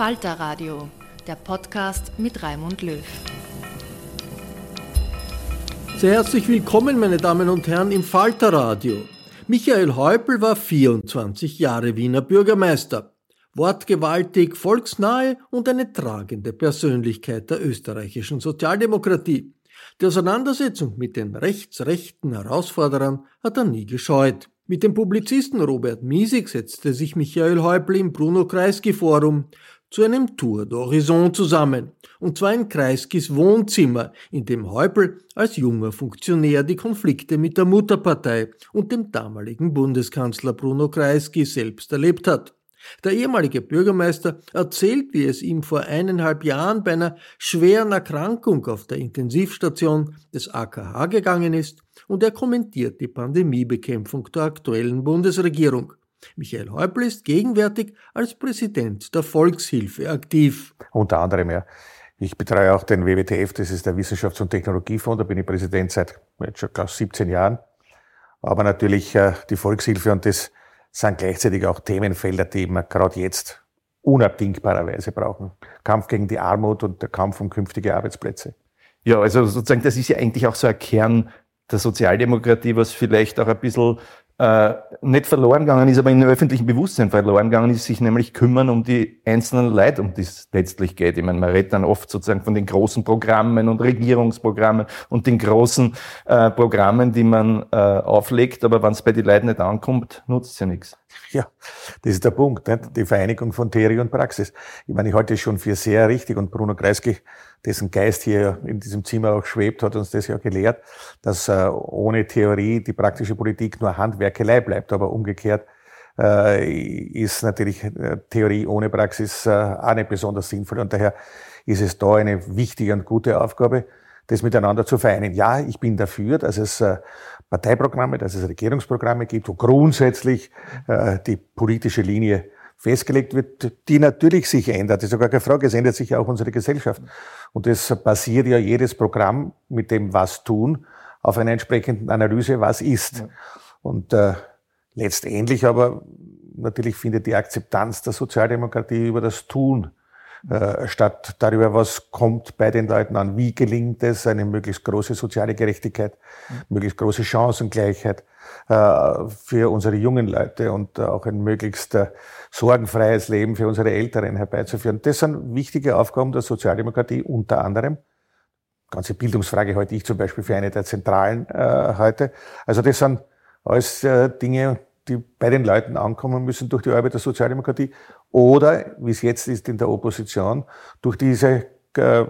Falter Radio, der Podcast mit Raimund Löw. Sehr herzlich willkommen, meine Damen und Herren, im Falter Radio. Michael Häupl war 24 Jahre Wiener Bürgermeister. Wortgewaltig, volksnahe und eine tragende Persönlichkeit der österreichischen Sozialdemokratie. Die Auseinandersetzung mit den rechtsrechten Herausforderern hat er nie gescheut. Mit dem Publizisten Robert Miesig setzte sich Michael Häupl im Bruno Kreisky Forum zu einem Tour d'Horizon zusammen, und zwar in Kreiskis Wohnzimmer, in dem Häupl als junger Funktionär die Konflikte mit der Mutterpartei und dem damaligen Bundeskanzler Bruno Kreisky selbst erlebt hat. Der ehemalige Bürgermeister erzählt, wie es ihm vor eineinhalb Jahren bei einer schweren Erkrankung auf der Intensivstation des AKH gegangen ist und er kommentiert die Pandemiebekämpfung der aktuellen Bundesregierung. Michael Häupl ist gegenwärtig als Präsident der Volkshilfe aktiv. Unter anderem, ja. Ich betreue auch den WWTF, das ist der Wissenschafts- und Technologiefonds, da bin ich Präsident seit jetzt schon glaub, 17 Jahren. Aber natürlich äh, die Volkshilfe und das sind gleichzeitig auch Themenfelder, die wir gerade jetzt unabdingbarerweise brauchen. Kampf gegen die Armut und der Kampf um künftige Arbeitsplätze. Ja, also sozusagen, das ist ja eigentlich auch so ein Kern der Sozialdemokratie, was vielleicht auch ein bisschen äh, nicht verloren gegangen ist, aber in öffentlichen Bewusstsein verloren gegangen ist, sich nämlich kümmern um die einzelnen Leute, um die es letztlich geht. Ich meine, man redet dann oft sozusagen von den großen Programmen und Regierungsprogrammen und den großen äh, Programmen, die man äh, auflegt, aber wenn es bei den Leuten nicht ankommt, nutzt es ja nichts. Ja, das ist der Punkt, nicht? die Vereinigung von Theorie und Praxis. Ich meine, ich halte es schon für sehr richtig und Bruno Kreisky, dessen Geist hier in diesem Zimmer auch schwebt, hat uns das ja gelehrt, dass äh, ohne Theorie die praktische Politik nur Handwerkelei bleibt, aber umgekehrt äh, ist natürlich äh, Theorie ohne Praxis auch nicht besonders sinnvoll und daher ist es da eine wichtige und gute Aufgabe, das miteinander zu vereinen. Ja, ich bin dafür, dass es Parteiprogramme, dass es Regierungsprogramme gibt, wo grundsätzlich die politische Linie festgelegt wird, die natürlich sich ändert. Das ist sogar keine Frage, es ändert sich ja auch unsere Gesellschaft. Und es basiert ja jedes Programm mit dem Was tun auf einer entsprechenden Analyse, was ist. Ja. Und äh, letztendlich aber natürlich findet die Akzeptanz der Sozialdemokratie über das Tun äh, statt darüber, was kommt bei den Leuten an, wie gelingt es, eine möglichst große soziale Gerechtigkeit, mhm. möglichst große Chancengleichheit äh, für unsere jungen Leute und auch ein möglichst äh, sorgenfreies Leben für unsere Älteren herbeizuführen. Das sind wichtige Aufgaben der Sozialdemokratie unter anderem. Ganze Bildungsfrage halte ich zum Beispiel für eine der zentralen äh, heute. Also das sind Alles äh, Dinge, die bei den Leuten ankommen müssen durch die Arbeit der Sozialdemokratie oder, wie es jetzt ist in der Opposition, durch diese äh,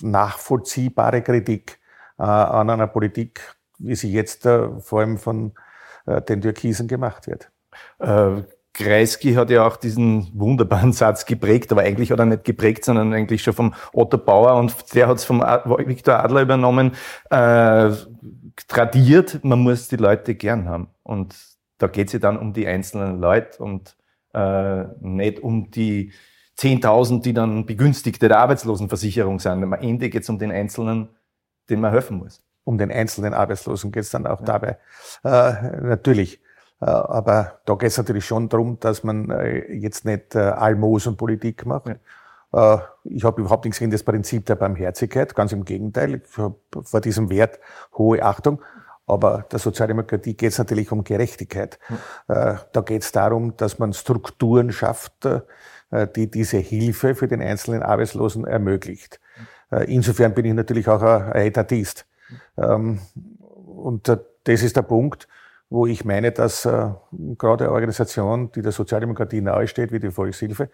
nachvollziehbare Kritik äh, an einer Politik, wie sie jetzt äh, vor allem von äh, den Türkisen gemacht wird. Kreisky hat ja auch diesen wunderbaren Satz geprägt, aber eigentlich hat er nicht geprägt, sondern eigentlich schon vom Otto Bauer und der hat es vom Viktor Adler übernommen, äh, tradiert, man muss die Leute gern haben. Und da geht es ja dann um die einzelnen Leute und äh, nicht um die 10.000, die dann Begünstigte der Arbeitslosenversicherung sind. Am Ende geht es um den Einzelnen, dem man helfen muss. Um den einzelnen Arbeitslosen geht es dann auch ja. dabei. Äh, natürlich. Äh, aber da geht es natürlich schon darum, dass man äh, jetzt nicht äh, Almosenpolitik macht. Ja. Ich habe überhaupt nichts gegen das Prinzip der Barmherzigkeit, ganz im Gegenteil. Ich habe vor diesem Wert hohe Achtung. Aber der Sozialdemokratie geht es natürlich um Gerechtigkeit. Ja. Da geht es darum, dass man Strukturen schafft, die diese Hilfe für den einzelnen Arbeitslosen ermöglicht. Insofern bin ich natürlich auch ein Etatist. Ähm, und das ist der Punkt wo ich meine, dass äh, gerade eine Organisation, die der Sozialdemokratie nahesteht, wie die Volkshilfe,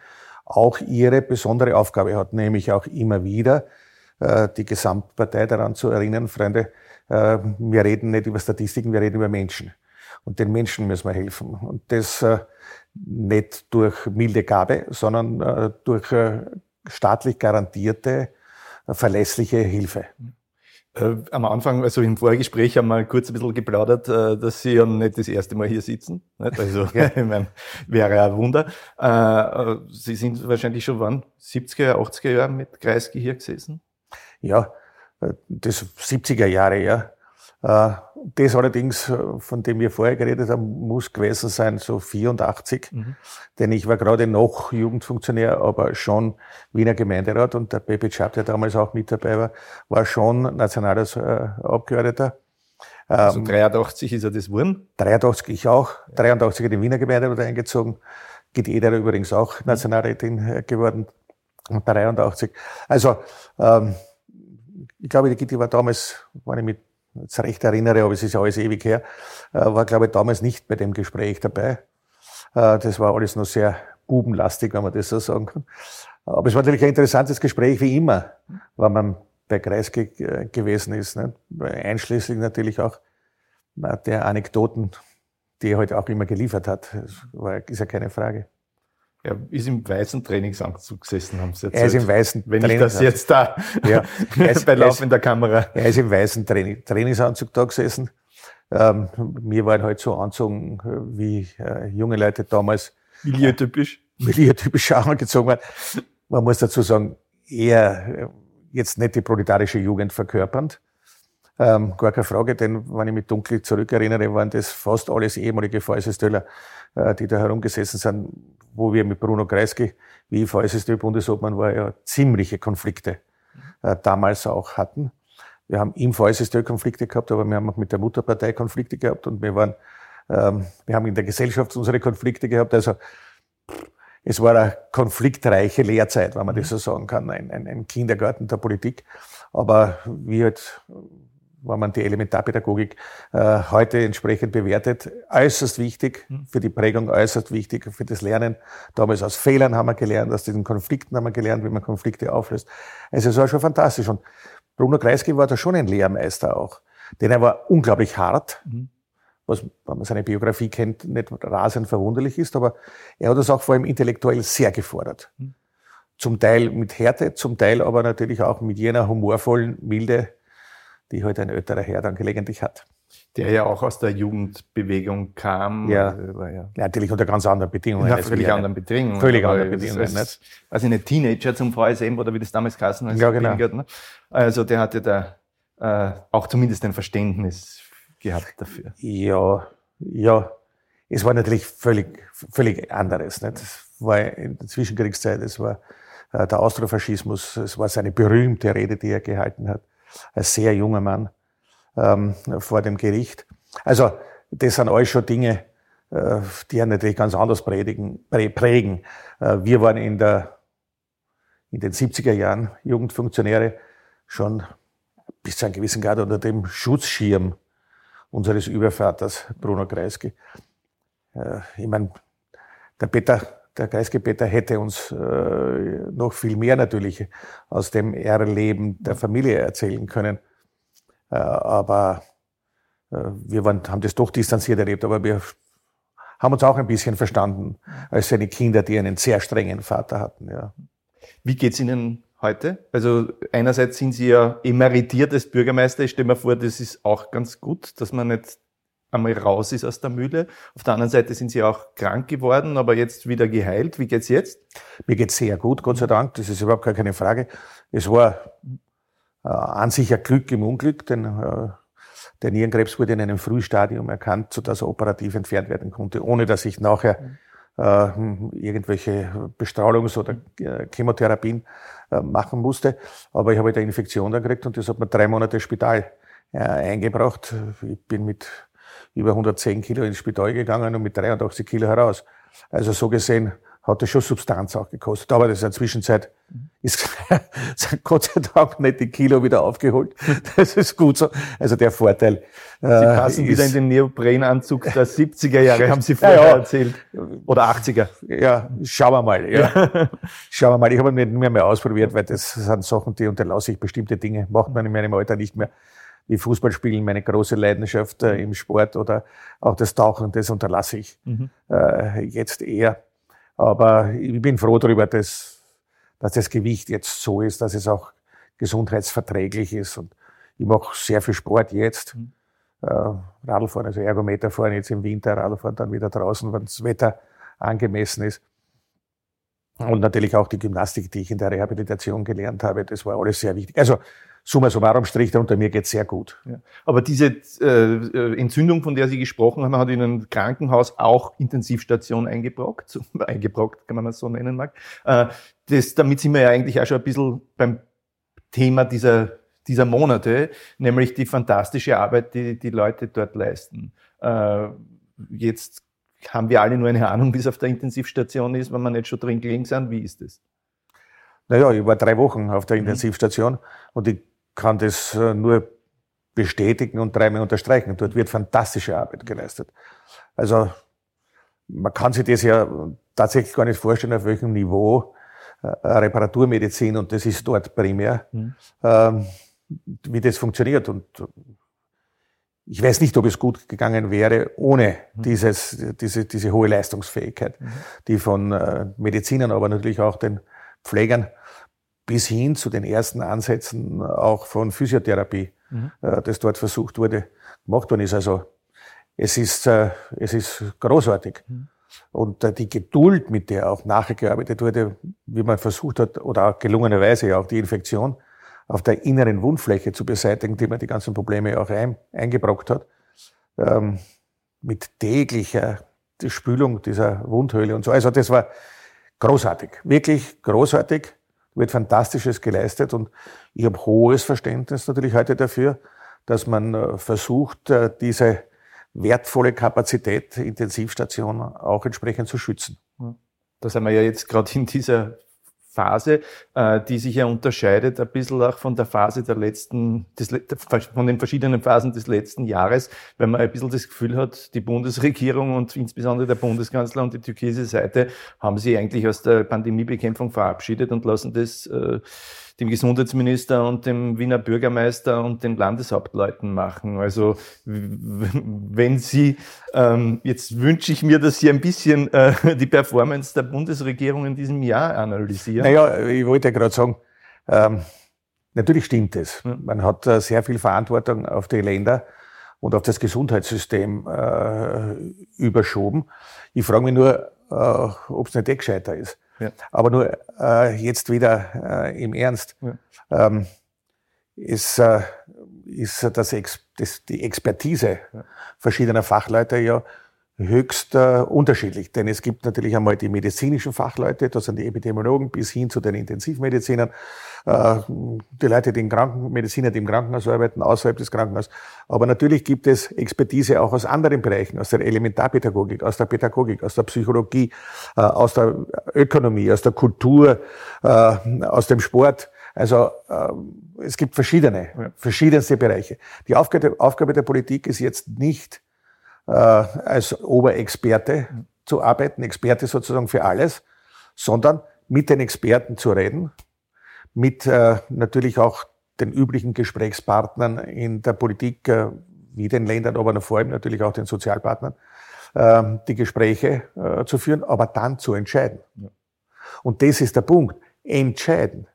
auch ihre besondere Aufgabe hat, nämlich auch immer wieder äh, die Gesamtpartei daran zu erinnern, Freunde, äh, wir reden nicht über Statistiken, wir reden über Menschen. Und den Menschen müssen wir helfen. Und das äh, nicht durch milde Gabe, sondern äh, durch äh, staatlich garantierte, äh, verlässliche Hilfe. Äh, am Anfang, also im Vorgespräch haben wir kurz ein bisschen geplaudert, äh, dass Sie ja nicht das erste Mal hier sitzen. Nicht? Also, ja. ich meine, wäre ein Wunder. Äh, Sie sind wahrscheinlich schon wann? 70er, 80er Jahre mit Kreisky hier gesessen? Ja, das 70er Jahre, ja. Äh, das allerdings, äh, von dem wir vorher geredet haben, muss gewesen sein, so 84. Mhm. Denn ich war gerade noch Jugendfunktionär, aber schon Wiener Gemeinderat und der Pepe Chap, der damals auch mit dabei war, war schon nationaler äh, Abgeordneter. Also 83 ähm, ist er das geworden? 83 ich auch. 83 in den Wiener Gemeinderat eingezogen. Gitte Eder übrigens auch Nationalrätin geworden. Und 83. Also, ähm, ich glaube, die Gitti war damals, war ich mit jetzt recht erinnere, aber es ist alles ewig her, äh, war, glaube ich, damals nicht bei dem Gespräch dabei. Äh, das war alles noch sehr bubenlastig, wenn man das so sagen kann. Aber es war natürlich ein interessantes Gespräch, wie immer, wenn man bei Kreis ge gewesen ist. Ne? Einschließlich natürlich auch äh, der Anekdoten, die er heute halt auch immer geliefert hat. Das war, ist ja keine Frage. Er ist im weißen Trainingsanzug gesessen, haben Sie erzählt. Er ist im weißen Wenn ich das jetzt da ja, ist, bei laufender Kamera. Er ist im weißen Training, Trainingsanzug da gesessen. Ähm, mir waren halt so anzogen, wie äh, junge Leute damals. Milieutypisch. Äh, milieutypisch auch angezogen waren. Man muss dazu sagen, eher äh, jetzt nicht die proletarische Jugend verkörpernd. Ähm, gar keine Frage, denn wenn ich mich dunkel zurückerinnere, waren das fast alles ehemalige Fäusestöller, äh, die da herumgesessen sind wo wir mit Bruno Kreisky, wie VSSD-Bundesobmann war, ja ziemliche Konflikte äh, damals auch hatten. Wir haben im VSSD Konflikte gehabt, aber wir haben auch mit der Mutterpartei Konflikte gehabt und wir waren, ähm, wir haben in der Gesellschaft unsere Konflikte gehabt. Also es war eine konfliktreiche Lehrzeit, wenn man das so sagen kann, ein, ein, ein Kindergarten der Politik. Aber wie halt wenn man die Elementarpädagogik äh, heute entsprechend bewertet, äußerst wichtig hm. für die Prägung, äußerst wichtig für das Lernen. Damals aus Fehlern haben wir gelernt, aus diesen Konflikten haben wir gelernt, wie man Konflikte auflöst. Also es war schon fantastisch. Und Bruno Kreisky war da schon ein Lehrmeister auch. Denn er war unglaublich hart, mhm. was, wenn man seine Biografie kennt, nicht rasend verwunderlich ist, aber er hat uns auch vor allem intellektuell sehr gefordert. Mhm. Zum Teil mit Härte, zum Teil aber natürlich auch mit jener humorvollen Milde, die halt ein älterer Herr dann gelegentlich hat. Der ja auch aus der Jugendbewegung kam. Ja, ja. ja natürlich unter ganz anderen Bedingungen. Ja, völlig anderen Bedingungen. Völlig anderen Bedingungen. Als, also eine Teenager zum VSM oder wie das damals geheißen hat. Ja, genau. Ne? Also der hatte da äh, auch zumindest ein Verständnis gehabt dafür. Ja, ja. Es war natürlich völlig, völlig anderes. Nicht? Es war in der Zwischenkriegszeit, es war äh, der Austrofaschismus, es war seine berühmte Rede, die er gehalten hat als sehr junger Mann ähm, vor dem Gericht. Also das sind alles schon Dinge, äh, die einen natürlich ganz anders prägen. prägen. Äh, wir waren in, der, in den 70er Jahren Jugendfunktionäre schon bis zu einem gewissen Grad unter dem Schutzschirm unseres Übervaters Bruno Kreisky. Äh, ich meine, der Peter, der Kreisky Peter hätte uns äh, noch viel mehr natürlich aus dem Erleben der Familie erzählen können. Äh, aber äh, wir waren, haben das doch distanziert erlebt, aber wir haben uns auch ein bisschen verstanden als seine Kinder, die einen sehr strengen Vater hatten. Ja. Wie geht's Ihnen heute? Also einerseits sind Sie ja emeritiert als Bürgermeister. Ich stelle mir vor, das ist auch ganz gut, dass man nicht einmal raus ist aus der Mühle. Auf der anderen Seite sind Sie auch krank geworden, aber jetzt wieder geheilt. Wie geht's jetzt? Mir geht's sehr gut, Gott sei Dank. Das ist überhaupt gar keine Frage. Es war äh, an sich ein Glück im Unglück, denn äh, der Nierenkrebs wurde in einem Frühstadium erkannt, sodass er operativ entfernt werden konnte, ohne dass ich nachher äh, irgendwelche Bestrahlungs- oder äh, Chemotherapien äh, machen musste. Aber ich habe eine Infektion dann gekriegt und das hat mir drei Monate Spital äh, eingebracht. Ich bin mit über 110 Kilo ins Spital gegangen und mit 83 Kilo heraus. Also so gesehen hat das schon Substanz auch gekostet. Aber das in der Zwischenzeit ist Gott sei Dank nicht die Kilo wieder aufgeholt. Das ist gut so. Also der Vorteil. Sie äh, passen ist, wieder in den Neoprenanzug der 70er Jahre, haben Sie vorher ja. erzählt. Oder 80er. Ja, schauen wir mal. Ja. ja. Schauen wir mal. Ich habe nicht mehr, mehr ausprobiert, weil das sind Sachen, die unterlasse ich. Bestimmte Dinge macht man in meinem Alter nicht mehr. Wie Fußballspielen, meine große Leidenschaft äh, im Sport oder auch das Tauchen, das unterlasse ich mhm. äh, jetzt eher. Aber ich bin froh darüber, dass, dass das Gewicht jetzt so ist, dass es auch gesundheitsverträglich ist. Und ich mache sehr viel Sport jetzt. Mhm. Äh, Radlfahren, also Ergometer fahren jetzt im Winter, Radlfahren dann wieder draußen, wenn das Wetter angemessen ist. Und natürlich auch die Gymnastik, die ich in der Rehabilitation gelernt habe, das war alles sehr wichtig. Also summa summarum Strich unter mir geht's sehr gut. Ja. Aber diese äh, Entzündung, von der Sie gesprochen haben, hat in einem Krankenhaus auch Intensivstation eingebrockt, so, eingebrockt, kann man das so nennen mag. Äh, das, damit sind wir ja eigentlich auch schon ein bisschen beim Thema dieser, dieser Monate, nämlich die fantastische Arbeit, die die Leute dort leisten. Äh, jetzt haben wir alle nur eine Ahnung, wie es auf der Intensivstation ist, wenn wir nicht schon drin gelegen sind. Wie ist das? Naja, ich war drei Wochen auf der mhm. Intensivstation mhm. und ich kann das äh, nur bestätigen und dreimal unterstreichen. Dort wird fantastische Arbeit geleistet. Also man kann sich das ja tatsächlich gar nicht vorstellen, auf welchem Niveau äh, Reparaturmedizin, und das ist dort primär, mhm. ähm, wie das funktioniert. Und ich weiß nicht, ob es gut gegangen wäre ohne mhm. dieses, diese, diese hohe Leistungsfähigkeit, mhm. die von äh, Medizinern, aber natürlich auch den Pflegern bis hin zu den ersten Ansätzen auch von Physiotherapie, mhm. Äh, das dort versucht wurde, gemacht worden ist. Also es ist, äh, es ist großartig. Mhm. Und äh, die Geduld, mit der auch nachgearbeitet wurde, wie man versucht hat, oder auch gelungenerweise auch die Infektion auf der inneren Wundfläche zu beseitigen, die man die ganzen Probleme auch ein, eingebrockt hat, ähm, mit täglicher Spülung dieser Wundhöhle und so. Also das war großartig, wirklich großartig wird Fantastisches geleistet und ich habe hohes Verständnis natürlich heute dafür, dass man äh, versucht, äh, diese wertvolle Kapazität Intensivstation auch entsprechend zu schützen. Da sind wir ja jetzt gerade in dieser Phase, äh, die sich ja unterscheidet ein bisschen auch von der Phase der letzten, des, von den verschiedenen Phasen des letzten Jahres, wenn man ein bisschen das Gefühl hat, die Bundesregierung und insbesondere der Bundeskanzler und die türkische Seite haben sich eigentlich aus der Pandemiebekämpfung verabschiedet und lassen das äh, dem Gesundheitsminister und dem Wiener Bürgermeister und den Landeshauptleuten machen. Also wenn Sie, ähm, jetzt wünsche ich mir, dass Sie ein bisschen äh, die Performance der Bundesregierung in diesem Jahr analysieren. Naja, ich wollte ja gerade sagen, ähm, natürlich stimmt es. Man hat äh, sehr viel Verantwortung auf die Länder und auf das Gesundheitssystem äh, überschoben. Ich frage mich nur, äh, ob es nicht eh gescheiter ist. Ja. Aber nur äh, jetzt wieder äh, im Ernst. Ja. Ähm, ist, äh, ist das, Ex das die Expertise ja. verschiedener Fachleute ja höchst äh, unterschiedlich. Denn es gibt natürlich einmal die medizinischen Fachleute, das sind die Epidemiologen bis hin zu den Intensivmedizinern, die Leute, die im Krankenmediziner, die im Krankenhaus arbeiten, außerhalb des Krankenhauses. Aber natürlich gibt es Expertise auch aus anderen Bereichen, aus der Elementarpädagogik, aus der Pädagogik, aus der Psychologie, äh, aus der Ökonomie, aus der Kultur, äh, aus dem Sport. Also äh, es gibt verschiedene, ja. verschiedenste Bereiche. Die Aufgabe, Aufgabe der Politik ist jetzt nicht äh, als Oberexperte zu arbeiten, Experte sozusagen für alles, sondern mit den Experten zu reden, mit äh, natürlich auch den üblichen Gesprächspartnern in der Politik, äh, wie den Ländern, aber vor allem natürlich auch den Sozialpartnern, äh, die Gespräche äh, zu führen, aber dann zu entscheiden. Ja. Und das ist der Punkt. Entscheiden.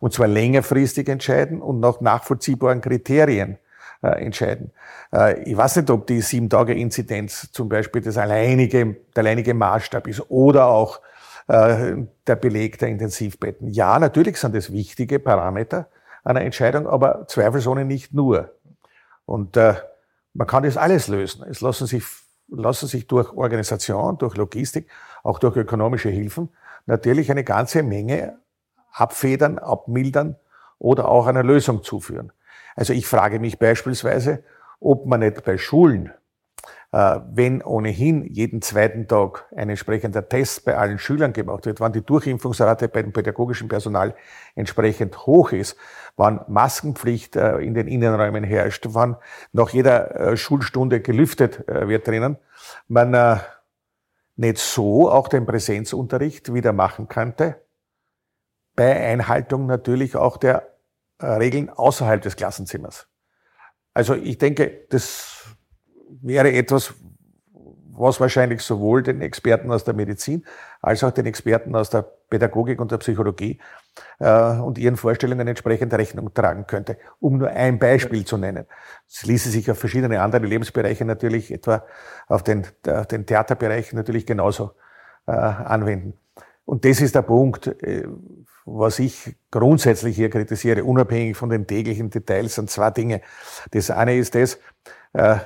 Und zwar längerfristig entscheiden und nach nachvollziehbaren Kriterien äh, entscheiden. Äh, ich weiß nicht, ob die sieben Tage Inzidenz zum Beispiel das alleinige, der alleinige Maßstab ist oder auch der Beleg der Intensivbetten. Ja, natürlich sind das wichtige Parameter einer Entscheidung, aber zweifelsohne nicht nur. Und äh, man kann das alles lösen. Es lassen sich, lassen sich durch Organisation, durch Logistik, auch durch ökonomische Hilfen natürlich eine ganze Menge abfedern, abmildern oder auch einer Lösung zuführen. Also ich frage mich beispielsweise, ob man nicht bei Schulen, äh, wenn ohnehin jeden zweiten Tag ein entsprechender Test bei allen Schülern gemacht wird, wann die Durchimpfungsrate bei dem pädagogischen Personal entsprechend hoch ist, wann Maskenpflicht äh, in den Innenräumen herrscht, wann nach jeder äh, Schulstunde gelüftet wird drinnen, man nicht so auch den Präsenzunterricht wieder machen könnte, bei Einhaltung natürlich auch der äh, Regeln außerhalb des Klassenzimmers. Also ich denke, das wäre etwas, was wahrscheinlich sowohl den Experten aus der Medizin als auch den Experten aus der Pädagogik und der Psychologie äh, und ihren Vorstellungen entsprechend Rechnung tragen könnte. Um nur ein Beispiel zu nennen. Es ließe sich auf verschiedene andere Lebensbereiche natürlich, etwa auf den, auf den Theaterbereich natürlich genauso äh, anwenden. Und das ist der Punkt, äh, was ich grundsätzlich hier kritisiere, unabhängig von den täglichen Details, sind zwei Dinge. Das eine ist das, äh,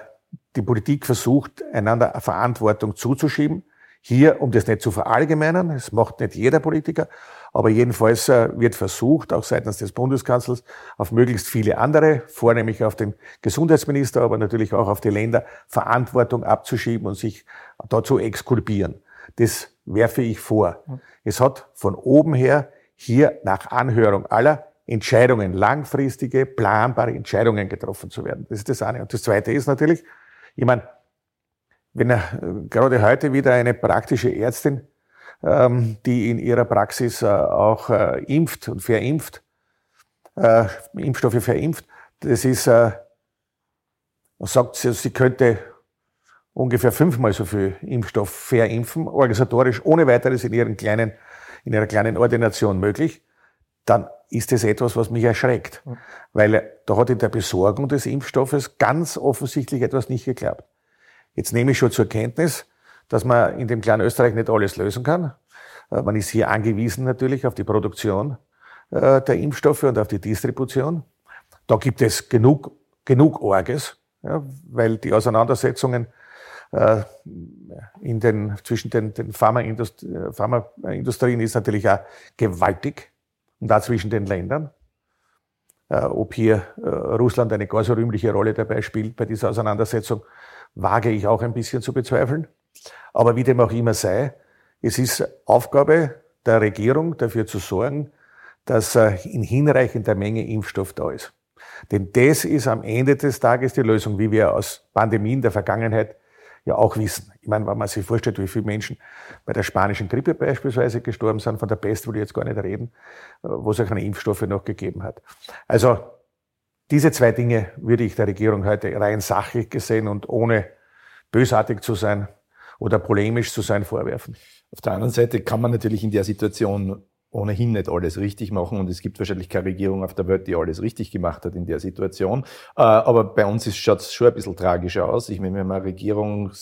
die Politik versucht, einander Verantwortung zuzuschieben. Hier, um das nicht zu verallgemeinern, das macht nicht jeder Politiker, aber jedenfalls äh, wird versucht, auch seitens des Bundeskanzlers, auf möglichst viele andere, vornehmlich auf den Gesundheitsminister, aber natürlich auch auf die Länder, Verantwortung abzuschieben und sich dazu exkulpieren. Das werfe ich vor. Es hat von oben her hier nach Anhörung aller Entscheidungen, langfristige, planbare Entscheidungen getroffen zu werden. Das ist das eine. Und das zweite ist natürlich, ich meine, wenn er, gerade heute wieder eine praktische Ärztin, ähm, die in ihrer Praxis äh, auch äh, impft und verimpft, äh, Impfstoffe verimpft, das ist, äh, sagt sie, könnte ungefähr fünfmal so viel Impfstoff verimpfen, organisatorisch ohne weiteres in ihren kleinen in einer kleinen Ordination möglich, dann ist es etwas, was mich erschreckt. Weil da hat in der Besorgung des Impfstoffes ganz offensichtlich etwas nicht geklappt. Jetzt nehme ich schon zur Kenntnis, dass man in dem kleinen Österreich nicht alles lösen kann. Äh, man ist hier angewiesen natürlich auf die Produktion äh, der Impfstoffe und auf die Distribution. Da gibt es genug, genug Orges, ja, weil die Auseinandersetzungen äh, in den, zwischen den, den Pharmaindust Pharmaindustrien ist natürlich auch gewaltig und da zwischen den Ländern. Äh, ob hier äh, Russland eine gar so rühmliche Rolle dabei spielt bei dieser Auseinandersetzung, wage ich auch ein bisschen zu bezweifeln. Aber wie dem auch immer sei, es ist Aufgabe der Regierung, dafür zu sorgen, dass in hinreichender Menge Impfstoff da ist. Denn das ist am Ende des Tages die Lösung, wie wir aus Pandemien der Vergangenheit ja auch wissen. Ich meine, wenn man sich vorstellt, wie viele Menschen bei der spanischen Grippe beispielsweise gestorben sind, von der Pest will ich jetzt gar nicht reden, äh, wo es auch keine Impfstoffe noch gegeben hat. Also diese zwei Dinge würde ich der Regierung heute rein sachlich gesehen und ohne bösartig zu sein oder polemisch zu sein vorwerfen. Auf der anderen Seite kann man natürlich in der Situation ohnehin nicht alles richtig machen und es gibt wahrscheinlich keine Regierung auf der Welt, die alles richtig gemacht hat in der Situation. Äh, aber bei uns schaut es schon ein bisschen tragischer aus. Ich meine, wir haben eine Regierung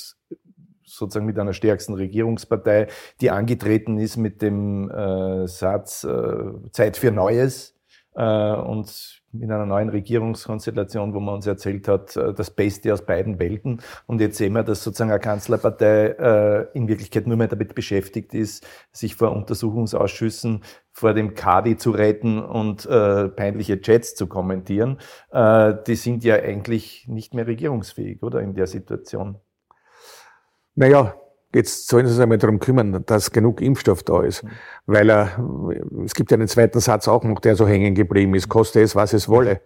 sozusagen mit einer stärksten Regierungspartei, die angetreten ist mit dem äh, Satz äh, Zeit für Neues und in einer neuen Regierungskonstellation, wo man uns erzählt hat, äh, das Beste aus beiden Welten. Und jetzt sehen wir, dass sozusagen eine Kanzlerpartei äh, in Wirklichkeit nur mehr damit beschäftigt ist, sich vor Untersuchungsausschüssen vor dem Kadi zu retten und äh, peinliche Chats zu kommentieren. Äh, die sind ja eigentlich nicht mehr regierungsfähig, oder in der Situation? Naja, Jetzt sollen Sie sich einmal darum kümmern, dass genug Impfstoff da ist. Mhm. Weil er, es gibt ja einen zweiten Satz auch noch, der so hängen geblieben ist. Koste es, was es wolle.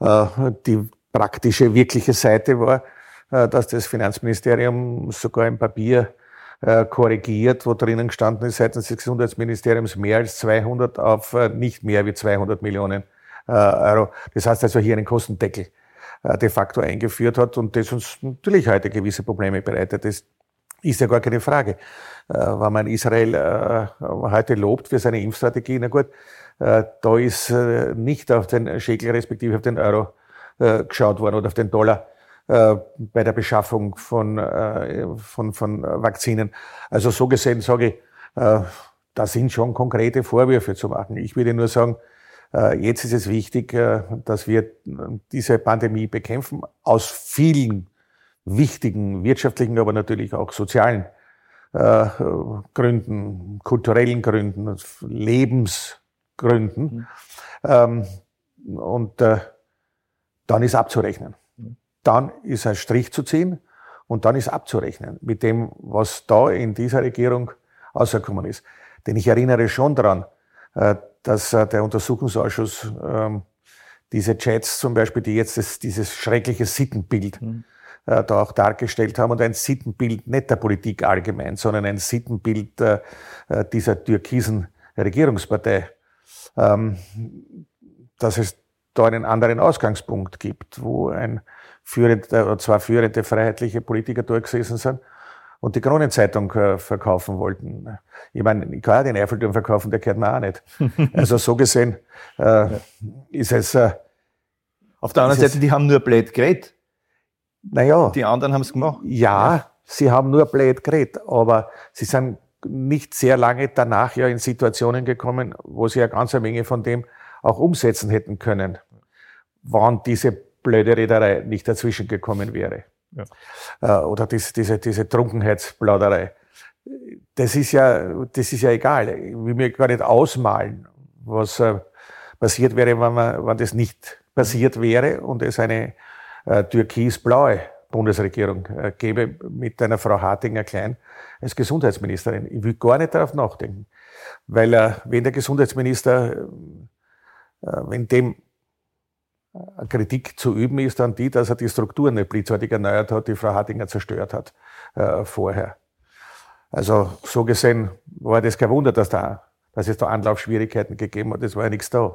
Ja. Äh, die praktische, wirkliche Seite war, äh, dass das Finanzministerium sogar ein Papier äh, korrigiert, wo drinnen gestanden ist seitens des Gesundheitsministeriums mehr als 200 auf nicht mehr wie 200 Millionen Euro. Das heißt also hier einen Kostendeckel de facto eingeführt hat und das uns natürlich heute gewisse Probleme bereitet. Das ist ja gar keine Frage. Wenn man Israel heute lobt für seine Impfstrategie, na gut, da ist nicht auf den Schekel respektive auf den Euro äh, geschaut worden oder auf den Dollar äh, bei der Beschaffung von, äh, von, von Vakzinen. Also so gesehen sage ich, äh, da sind schon konkrete Vorwürfe zu machen. Ich würde nur sagen, äh, jetzt ist es wichtig, äh, dass wir diese Pandemie bekämpfen, aus vielen wichtigen wirtschaftlichen, aber natürlich auch sozialen äh, Gründen, kulturellen Gründen, Lebensgründen. Mhm. Ähm, und äh, dann ist abzurechnen. Dann ist ein Strich zu ziehen und dann ist abzurechnen mit dem, was da in dieser Regierung ausgekommen ist. Denn ich erinnere schon daran, äh, dass äh, der Untersuchungsausschuss ähm, diese Chats zum Beispiel, die jetzt das, dieses schreckliche Sittenbild mhm. Da auch dargestellt haben und ein Sittenbild nicht der Politik allgemein, sondern ein Sittenbild dieser türkisen Regierungspartei, ähm, dass es da einen anderen Ausgangspunkt gibt, wo ein führender, zwei führende freiheitliche Politiker durchgesessen sind und die Kronenzeitung äh, verkaufen wollten. Ich meine, ich kann ja den Eiffelturm verkaufen, der gehört mir auch nicht. Also so gesehen äh, ist es... Äh, Auf der anderen Seite, die haben nur blöd geredet. Naja. Die anderen haben es gemacht. Ja, ja, sie haben nur blöd geredet, aber sie sind nicht sehr lange danach ja in Situationen gekommen, wo sie eine ganze Menge von dem auch umsetzen hätten können, wann diese blöde Reederei nicht dazwischen gekommen wäre. Ja. Äh, oder diese, diese, diese Trunkenheitsplauderei. Das ist ja, das ist ja egal. Ich will mir gar nicht ausmalen, was äh, passiert wäre, wenn, man, wenn das nicht passiert wäre und es eine äh, türkis-blaue Bundesregierung äh, gäbe mit einer Frau Hartinger-Klein als Gesundheitsministerin. Ich will gar nicht darauf nachdenken. Weil äh, wenn der Gesundheitsminister äh, wenn dem Kritik zu üben ist dann die, dass er die Strukturen nicht blitzartig erneuert hat, die Frau Hartinger zerstört hat vorher. Also so gesehen war das kein Wunder, dass, da, dass es da Anlaufschwierigkeiten gegeben hat. Es war ja nichts da.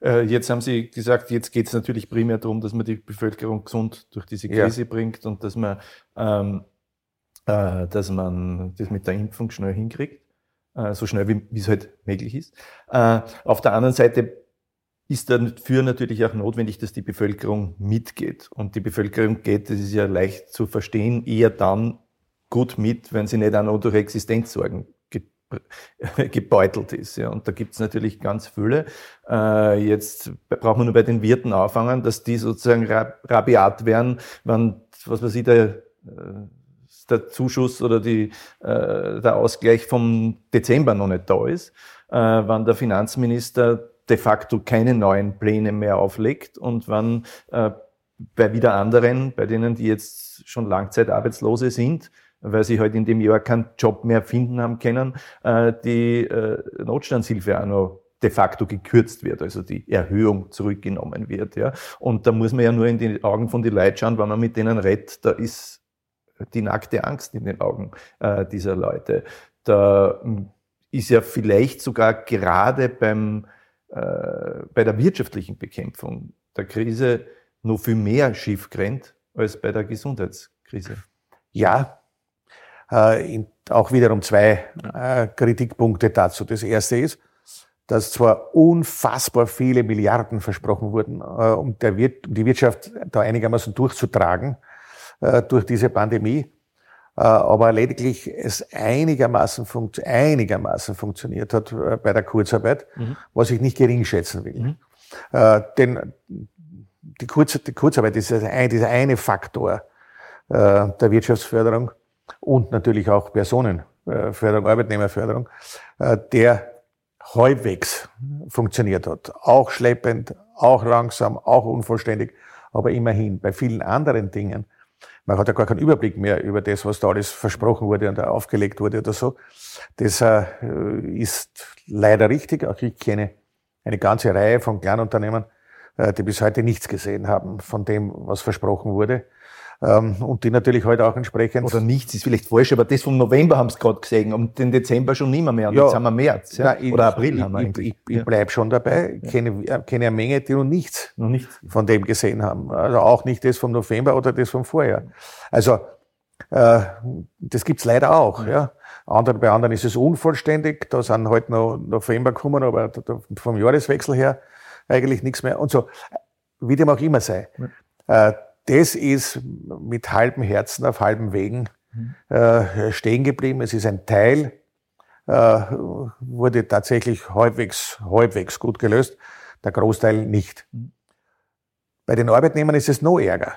jetzt haben Sie gesagt, jetzt geht es natürlich primär darum, dass man die Bevölkerung gesund durch diese Krise ja. bringt und dass man ähm, Äh, dass man das mit der Impfung schnell hinkriegt, äh, so schnell wie, es halt möglich ist. Äh, auf der anderen Seite ist dafür natürlich auch notwendig, dass die Bevölkerung mitgeht. Und die Bevölkerung geht, das ist ja leicht zu verstehen, eher dann gut mit, wenn sie nicht auch noch durch Existenzsorgen gebeutelt ist. Ja. Und da gibt es natürlich ganz viele. Äh, jetzt braucht man nur bei den Wirten anfangen, dass die sozusagen rabiat werden, wenn, was weiß ich, der der Zuschuss oder die, äh, der Ausgleich vom Dezember noch nicht da ist, äh, wann der Finanzminister de facto keine neuen Pläne mehr auflegt und wann äh, bei wieder anderen, bei denen, die jetzt schon Langzeitarbeitslose sind, weil sie halt in dem Jahr keinen Job mehr finden haben können, äh, die äh, Notstandshilfe auch noch de facto gekürzt wird, also die Erhöhung zurückgenommen wird. Ja. Und da muss man ja nur in die Augen von den Leuten schauen, wenn man mit denen redet, da ist die nackte Angst in den Augen äh, dieser Leute. Da hm, ist ja vielleicht sogar gerade beim, äh, bei der wirtschaftlichen Bekämpfung der Krise noch viel mehr schief als bei der Gesundheitskrise. Ja, auch wiederum zwei äh, Kritikpunkte dazu. Das erste ist, dass zwar unfassbar viele Milliarden versprochen wurden, äh, um, der Wir um die Wirtschaft da einigermaßen durchzutragen äh, durch diese Pandemie, äh, aber lediglich es einigermaßen, funkt einigermaßen funktioniert hat äh, bei der Kurzarbeit, mhm. was ich nicht gering schätzen will. Mhm. Äh, denn die, Kurz die Kurzarbeit ist ein, dieser eine Faktor äh, der Wirtschaftsförderung und natürlich auch Personenförderung, Arbeitnehmerförderung, der halbwegs funktioniert hat. Auch schleppend, auch langsam, auch unvollständig, aber immerhin. Bei vielen anderen Dingen, man hat ja gar keinen Überblick mehr über das, was da alles versprochen wurde und aufgelegt wurde oder so. Das äh, ist leider richtig. Auch ich kenne eine ganze Reihe von Kleinunternehmen, äh, die bis heute nichts gesehen haben von dem, was versprochen wurde. Ähm, und die natürlich heute halt auch entsprechend. Oder nichts ist vielleicht falsch, aber das vom November haben sie gerade gesehen, und den Dezember schon nicht mehr. Und ja, jetzt haben wir März. Ja? Nein, Oder April ich, haben wir eigentlich. Ich, ich, ich bleib schon dabei. Ich kenne, kenne eine Menge, die noch nichts, noch nichts von dem gesehen haben. Also auch nicht das vom November oder das vom Vorjahr. Also äh, das gibt's leider auch. Ja. Andere, bei anderen ist es unvollständig. Da sind halt noch November gekommen, aber vom Jahreswechsel her eigentlich nichts mehr. Und so, wie dem auch immer sei. Ja. Äh, das ist mit halbem Herzen auf halbem Wegen äh, stehen geblieben. Es ist ein Teil, äh, wurde tatsächlich halbwegs, halbwegs gut gelöst, der Großteil nicht. Bei den Arbeitnehmern ist es noch ärger,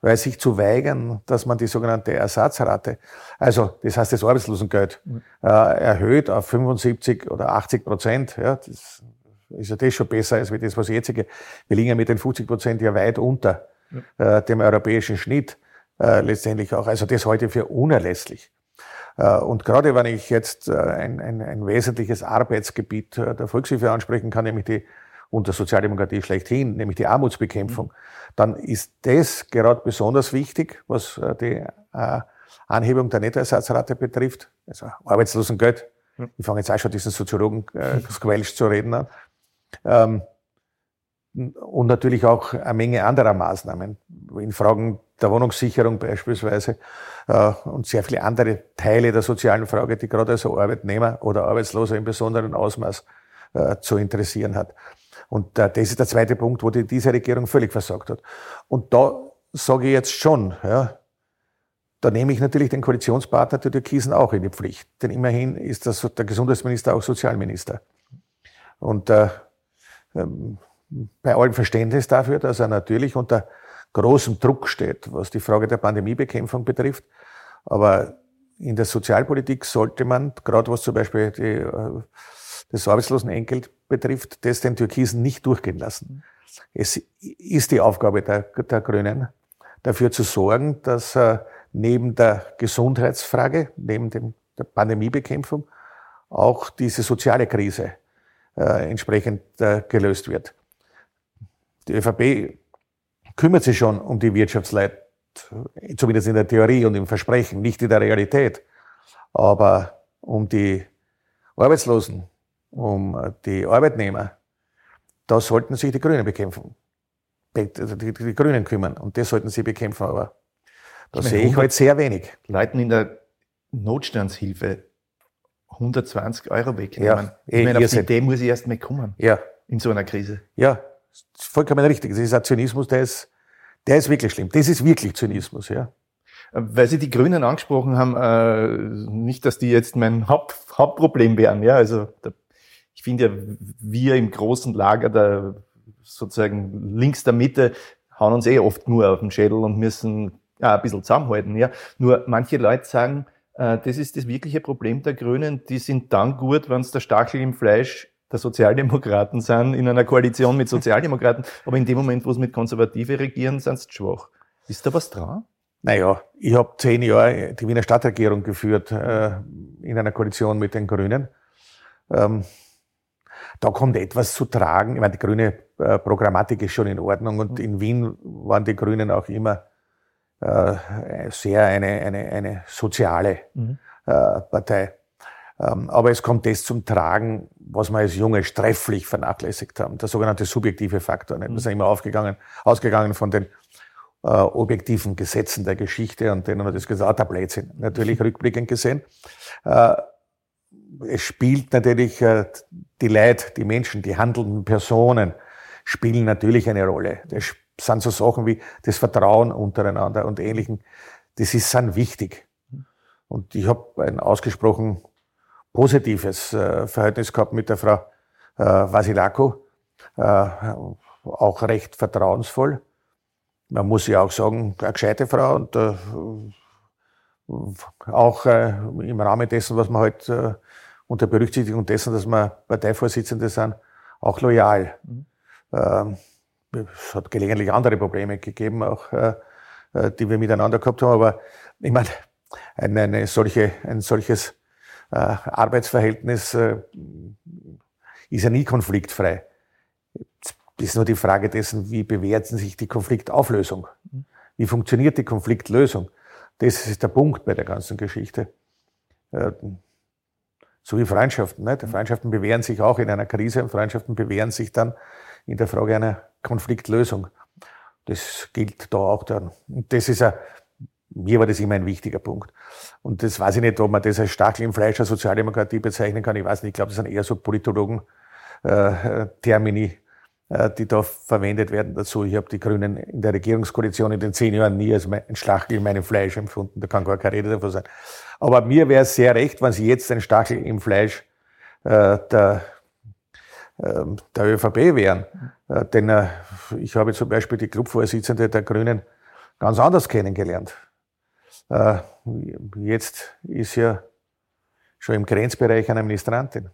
weil sich zu weigern, dass man die sogenannte Ersatzrate, also das heißt das Arbeitslosengeld, äh, erhöht auf 75 oder 80 Prozent, ja, das ist ja das schon besser als wie das, was jetzige. Wir liegen ja mit den 50 Prozent ja weit unter äh, dem europäischen Schnitt äh, letztendlich auch. Also das halte ich für unerlässlich. Äh, und gerade wenn ich jetzt äh, ein, ein, ein wesentliches Arbeitsgebiet äh, der Volkshilfe ansprechen kann, nämlich die unter Sozialdemokratie schlechthin, nämlich die Armutsbekämpfung, mhm. dann ist das gerade besonders wichtig, was äh, die Anhebung der Nettoersatzrate betrifft, also Arbeitslosengeld. Ich fange jetzt auch schon diesen Soziologen äh, Squelch zu reden an. Ähm, und natürlich auch eine Menge anderer Maßnahmen in Fragen der Wohnungssicherung beispielsweise äh, und sehr viele andere Teile der sozialen Frage, die gerade als Arbeitnehmer oder Arbeitsloser im besonderen Ausmaß äh, zu interessieren hat. Und äh, das ist der zweite Punkt, wo die, diese Regierung völlig versagt hat. Und da sage ich jetzt schon, ja, da nehme ich natürlich den Koalitionspartner der Türkisen auch in die Pflicht. Denn immerhin ist das, der Gesundheitsminister auch Sozialminister. Und äh, ähm, bei allem Verständnis dafür, dass er natürlich unter großem Druck steht, was die Frage der Pandemiebekämpfung betrifft. Aber in der Sozialpolitik sollte man, gerade was zum Beispiel die, äh, das Arbeitslosenentgelt betrifft, das den Türkisen nicht durchgehen lassen. Es ist die Aufgabe der, der Grünen, dafür zu sorgen, dass äh, neben der Gesundheitsfrage, neben dem, der Pandemiebekämpfung auch diese soziale Krise äh, entsprechend äh, gelöst wird. Die ÖVP kümmert sich schon um die Wirtschaftsleute, zumindest in der Theorie und im Versprechen, nicht in der Realität. Aber um die Arbeitslosen, um die Arbeitnehmer, da sollten sich die Grünen bekämpfen. Die, die, die Grünen kümmern. Und das sollten sie bekämpfen, aber da sehe ich halt sehr wenig. Leuten in der Notstandshilfe 120 Euro wegnehmen. Ja, ich meine, auf die Idee muss ich erst mal kommen. Ja. In so einer Krise. Ja, vollkommen richtig. Das ist ein Zynismus, der ist, der ist wirklich schlimm. Das ist wirklich Zynismus, ja. Weil Sie die Grünen angesprochen haben, äh, nicht, dass die jetzt mein Haupt, Hauptproblem wären, ja. Also da, ich finde ja, wir im großen Lager der sozusagen links der Mitte hauen uns eh oft nur auf den Schädel und müssen ja, ein bisschen zusammenhalten, ja. Nur manche Leute sagen, äh, das ist das wirkliche Problem der Grünen. Die sind dann gut, wenn es der Stachel im Fleisch der Sozialdemokraten sind, in einer Koalition mit Sozialdemokraten, aber in dem Moment, wo es mit Konservative regieren, sind sie schwach. Ist da was dran? Naja, ich habe zehn Jahre die Wiener Stadtregierung geführt äh, in einer Koalition mit den Grünen. Ähm, da kommt etwas zu tragen. Ich meine, die grüne äh, Programmatik ist schon in Ordnung und in Wien waren die Grünen auch immer äh, sehr eine, eine, eine soziale mhm. äh, Partei. Ähm, aber es kommt das zum Tragen, was wir als Junge strefflich vernachlässigt haben, der sogenannte subjektive Faktor. Wir sind immer aufgegangen, ausgegangen von den äh, objektiven Gesetzen der Geschichte und denen hat das gesagt, ah, der Blödsinn, natürlich rückblickend gesehen. Äh, es spielt natürlich äh, die Leid, die Menschen, die handelnden Personen spielen natürlich eine Rolle. Das sind so Sachen wie das Vertrauen untereinander und Ähnlichen. Das ist sind wichtig. Und ich habe ein ausgesprochen positives äh, Verhältnis gehabt mit der Frau äh, Vasilako, äh, auch recht vertrauensvoll. Man muss ja auch sagen, eine gescheite Frau und äh, auch äh, im Rahmen dessen, was man halt äh, unter Berücksichtigung dessen, dass wir Parteivorsitzende sind, auch loyal. Mhm. Ähm, es hat gelegentlich andere Probleme gegeben, auch äh, äh, die wir miteinander gehabt haben, aber ich meine, eine, eine solche, ein solches Arbeitsverhältnis äh, ist ja nie konfliktfrei. Es ist nur die Frage dessen, wie bewerten sich die Konfliktauflösung? Wie funktioniert die Konfliktlösung? Das ist der Punkt bei der ganzen Geschichte. Äh, so wie Freundschaften. Ne? Freundschaften bewähren sich auch in einer Krise und Freundschaften bewähren sich dann in der Frage einer Konfliktlösung. Das gilt da auch dann. Und das ist ein, mir war das immer ein wichtiger Punkt. Und das weiß ich nicht, ob man das als Stachel im Fleisch der Sozialdemokratie bezeichnen kann. Ich weiß nicht, ich glaube, das sind eher so Politologen-Termini, äh, äh, die da verwendet werden dazu. Ich habe die Grünen in der Regierungskoalition in den zehn Jahren nie als ein Stachel in meinem Fleisch empfunden. Da kann gar keine Rede davon sein. Aber mir wäre es sehr recht, wenn Sie jetzt ein Stachel im Fleisch äh, der, äh, der ÖVP wären. Äh, denn äh, ich habe zum Beispiel die Clubvorsitzende der Grünen ganz anders kennengelernt. Äh, jetzt ist ja schon im Grenzbereich eine Ministrantin.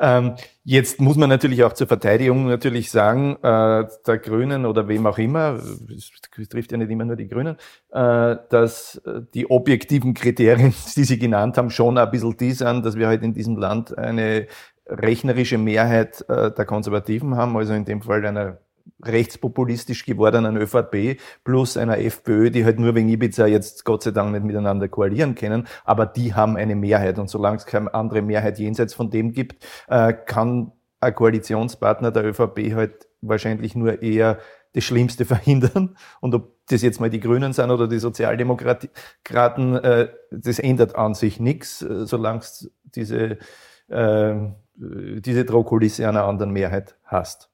Ähm, jetzt muss man natürlich auch zur Verteidigung natürlich sagen, äh, der Grünen oder wem auch immer, es trifft ja nicht immer nur die Grünen, äh, dass die objektiven Kriterien, die Sie genannt haben, schon ein bisschen die sind, dass wir halt in diesem Land eine rechnerische Mehrheit äh, der Konservativen haben, also in dem Fall einer rechtspopulistisch gewordenen ÖVP plus einer FPÖ, die halt nur wegen Ibiza jetzt Gott sei Dank nicht miteinander koalieren können, aber die haben eine Mehrheit und solange es keine andere Mehrheit jenseits von dem gibt, äh, kann ein Koalitionspartner der ÖVP halt wahrscheinlich nur eher das Schlimmste verhindern. Und ob das jetzt mal die Grünen sind oder die Sozialdemokraten, äh, das ändert an sich nichts, äh, solange es diese, diese Drohkulisse einer anderen Mehrheit hast.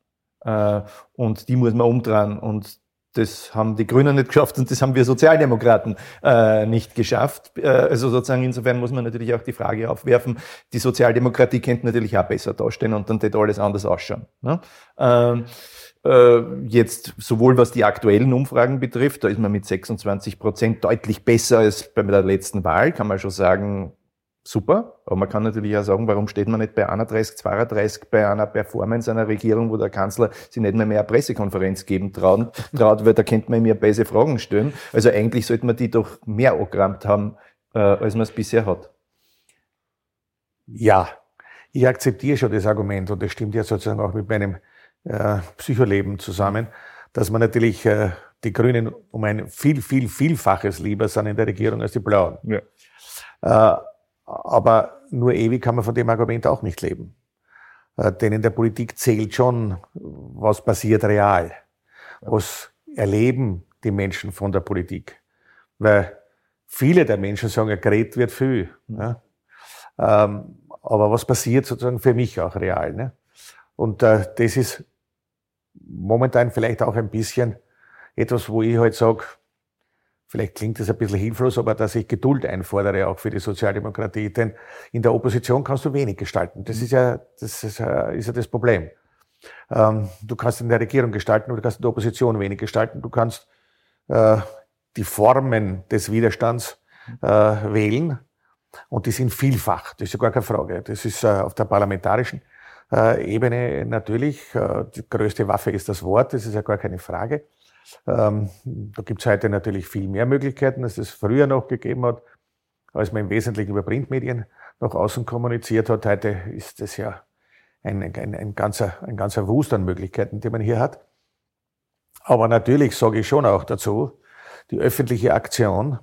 Äh, und die muss man umdrehen. Und das haben die Grünen nicht geschafft und das haben wir Sozialdemokraten äh, nicht geschafft. Äh, also sozusagen insofern muss man natürlich auch die Frage aufwerfen, die Sozialdemokratie könnte natürlich auch besser dastehen und dann wird alles anders ausschauen. Ne? Ähm, äh, jetzt sowohl was die aktuellen Umfragen betrifft, da ist man mit 26 Prozent deutlich besser als bei der letzten Wahl, kann man schon sagen, super. Aber man kann natürlich auch sagen, warum steht man nicht bei 31, 32 bei einer Performance einer Regierung, wo der Kanzler sich nicht mehr mehr eine Pressekonferenz geben traut, traut weil da könnte man mir böse Fragen stellen. Also eigentlich sollte man die doch mehr angerammt haben, äh, als man es bisher hat. Ja, ich akzeptiere schon das Argument und das stimmt ja sozusagen auch mit meinem äh, Psycholeben zusammen, dass man natürlich äh, die Grünen um ein viel, viel, vielfaches lieber sind in der Regierung als die Blauen. Ja. Aber nur ewig kann man von dem Argument auch nicht leben. Äh, denn in der Politik zählt schon, was passiert real. Was erleben die Menschen von der Politik? Weil viele der Menschen sagen, ja, geredet wird viel. Ne? Ähm, aber was passiert sozusagen für mich auch real? Ne? Und äh, das ist momentan vielleicht auch ein bisschen etwas, wo ich halt sage, Vielleicht klingt das ein bisschen hilflos, aber dass ich Geduld einfordere auch für die Sozialdemokratie. Denn in der Opposition kannst du wenig gestalten. Das ist ja das, ist, äh, ist ja das Problem. Ähm, du kannst in der Regierung gestalten, aber du kannst in der Opposition wenig gestalten. Du kannst äh, die Formen des Widerstands äh, wählen und die sind vielfach. Das ist ja gar keine Frage. Das ist äh, auf der parlamentarischen äh, Ebene natürlich. Äh, die größte Waffe ist das Wort, das ist ja gar keine Frage. Ähm, da gibt es heute natürlich viel mehr Möglichkeiten, als es früher noch gegeben hat, als man im Wesentlichen über Printmedien nach außen kommuniziert hat. Heute ist das ja ein, ein, ein, ganzer, ein ganzer Wust an Möglichkeiten, die man hier hat. Aber natürlich sage ich schon auch dazu, die öffentliche Aktion,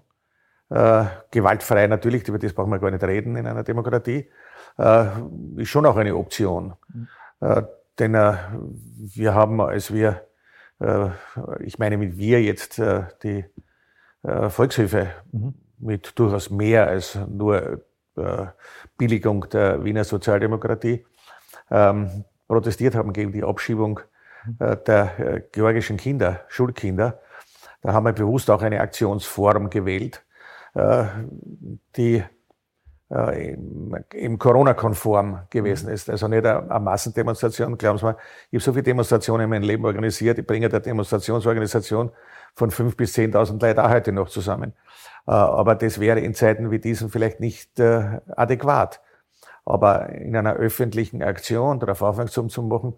äh, gewaltfrei natürlich, über das brauchen wir gar nicht reden in einer Demokratie, äh, ist schon auch eine Option. Mhm. Äh, denn äh, wir haben, als wir ich meine mit wir jetzt äh, die äh, Volkshilfe mhm. mit durchaus mehr als nur äh, Billigung der Wiener Sozialdemokratie, ähm, protestiert haben gegen die Abschiebung äh, der äh, georgischen Kinder, Schulkinder. Da haben wir bewusst auch eine Aktionsform gewählt, äh, die äh, im Corona-konform gewesen ist. Also nicht eine, eine Massendemonstration. Glauben Sie mal, ich habe so viele Demonstrationen in meinem Leben organisiert. Ich bringe der Demonstrationsorganisation von fünf bis zehntausend Leuten auch heute noch zusammen. Äh, aber das wäre in Zeiten wie diesen vielleicht nicht äh, adäquat. Aber in einer öffentlichen Aktion darauf aufmerksam zu machen,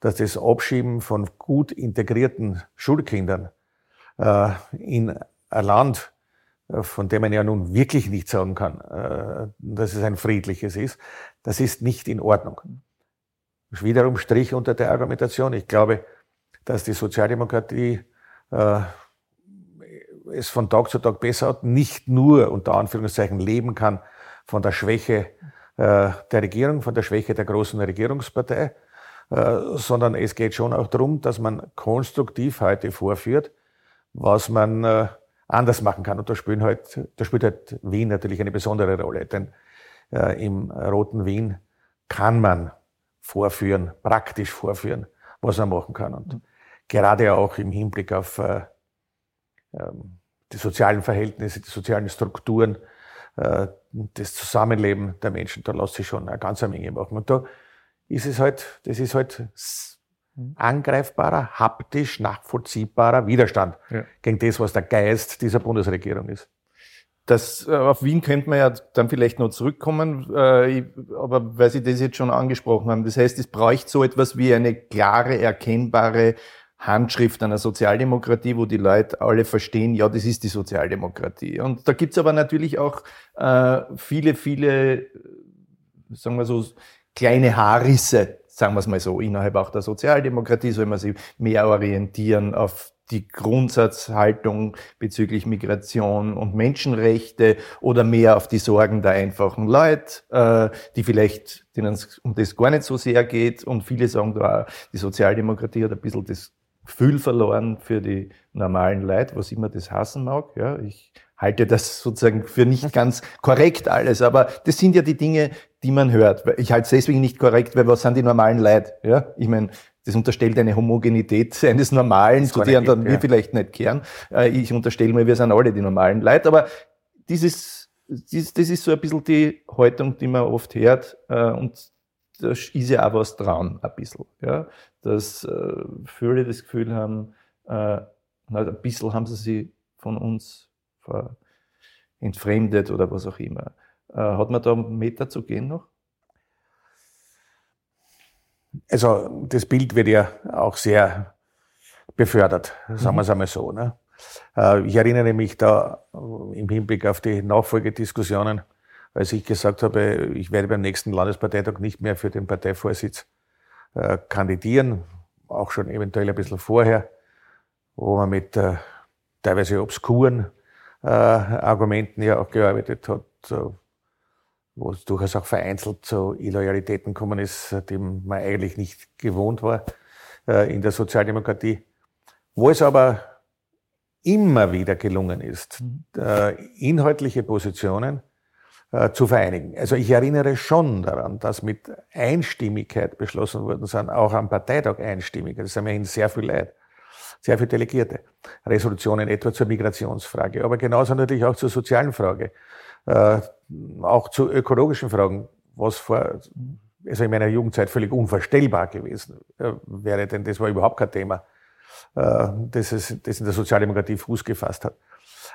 dass das Abschieben von gut integrierten Schulkindern in ein Land von dem man ja nun wirklich nicht sagen kann, äh, dass es ein friedliches ist, das ist nicht in Ordnung. Wiederum Strich unter der Argumentation. Ich glaube, dass die Sozialdemokratie äh, es von Tag zu Tag besser hat, nicht nur unter Anführungszeichen leben kann von der Schwäche der Regierung, von der Schwäche der großen Regierungspartei, sondern es geht schon auch darum, dass man konstruktiv heute vorführt, was man anders machen kann. Und da, spielen halt, da spielt halt Wien natürlich eine besondere Rolle. Denn äh, im roten Wien kann man vorführen, praktisch vorführen, was man machen kann. Und gerade auch im Hinblick auf äh, ähm, die sozialen Verhältnisse, die sozialen Strukturen, äh, das Zusammenleben der Menschen, da lässt sich schon eine ganze Menge machen. Und da ist es halt, das ist halt angreifbarer, haptisch nachvollziehbarer Widerstand ja. gegen das, was der Geist dieser Bundesregierung ist. Das, äh, auf Wien könnte man ja dann vielleicht noch zurückkommen, äh, aber weil Sie das jetzt schon angesprochen haben. Das heißt, es bräuchte so etwas wie eine klare, erkennbare Handschrift einer Sozialdemokratie, wo die Leute alle verstehen, ja, das ist die Sozialdemokratie. Und da gibt's aber natürlich auch äh, viele, viele, sagen wir so, kleine Haarrisse, sagen wir es mal so, innerhalb auch der Sozialdemokratie soll man sich mehr orientieren auf die Grundsatzhaltung bezüglich Migration und Menschenrechte oder mehr auf die Sorgen der einfachen Leute, äh, die vielleicht, denen es um das gar nicht so sehr geht. Und viele sagen da, die Sozialdemokratie hat ein bisschen das Gefühl verloren für die normalen Leute, was immer das hassen mag. Ja, ich halte das sozusagen für nicht ganz korrekt alles, aber das sind ja die Dinge, die man hört. Ich halte es deswegen nicht korrekt, weil was sind die normalen Leute? Ja, ich meine, das unterstellt eine Homogenität eines Normalen, zu der dann ja. wir vielleicht nicht kehren. Äh, ich unterstelle mir, wir sind alle die normalen Leute, aber dieses, dieses, das ist so ein bisschen die Haltung, die man oft hört äh, und da ist ja auch was dran, ein bisschen. Ja? Dass äh, viele das Gefühl haben, äh, ein bisschen haben sie sich von uns entfremdet oder was auch immer. Äh, hat man da einen Meter zu gehen noch? Also das Bild wird ja auch sehr befördert, sagen wir es einmal so. Ne? Äh, ich erinnere mich da im Hinblick auf die Nachfolgediskussionen, als ich gesagt habe, ich werde beim nächsten Landesparteitag nicht mehr für den Parteivorsitz äh, kandidieren, auch schon eventuell ein bisschen vorher, wo man mit teilweise obskuren äh, Argumenten ja auch gearbeitet hat, wo es durchaus auch vereinzelt zu Illoyalitäten gekommen ist, die man eigentlich nicht gewohnt war äh, in der Sozialdemokratie. Wo es aber immer wieder gelungen ist, mhm. äh, inhaltliche Positionen äh, zu vereinigen. Also ich erinnere schon daran, dass mit Einstimmigkeit beschlossen worden sind, auch am Parteitag einstimmig. Das ist immerhin sehr viel Leid sehr viele Delegierte. Resolutionen etwa zur Migrationsfrage, aber genauso natürlich auch zur sozialen Frage, äh, auch zu ökologischen Fragen, was vor, also in meiner Jugendzeit völlig unvorstellbar gewesen äh, wäre, denn das war überhaupt kein Thema, äh, das, es, das in der Sozialdemokratie Fuß gefasst hat.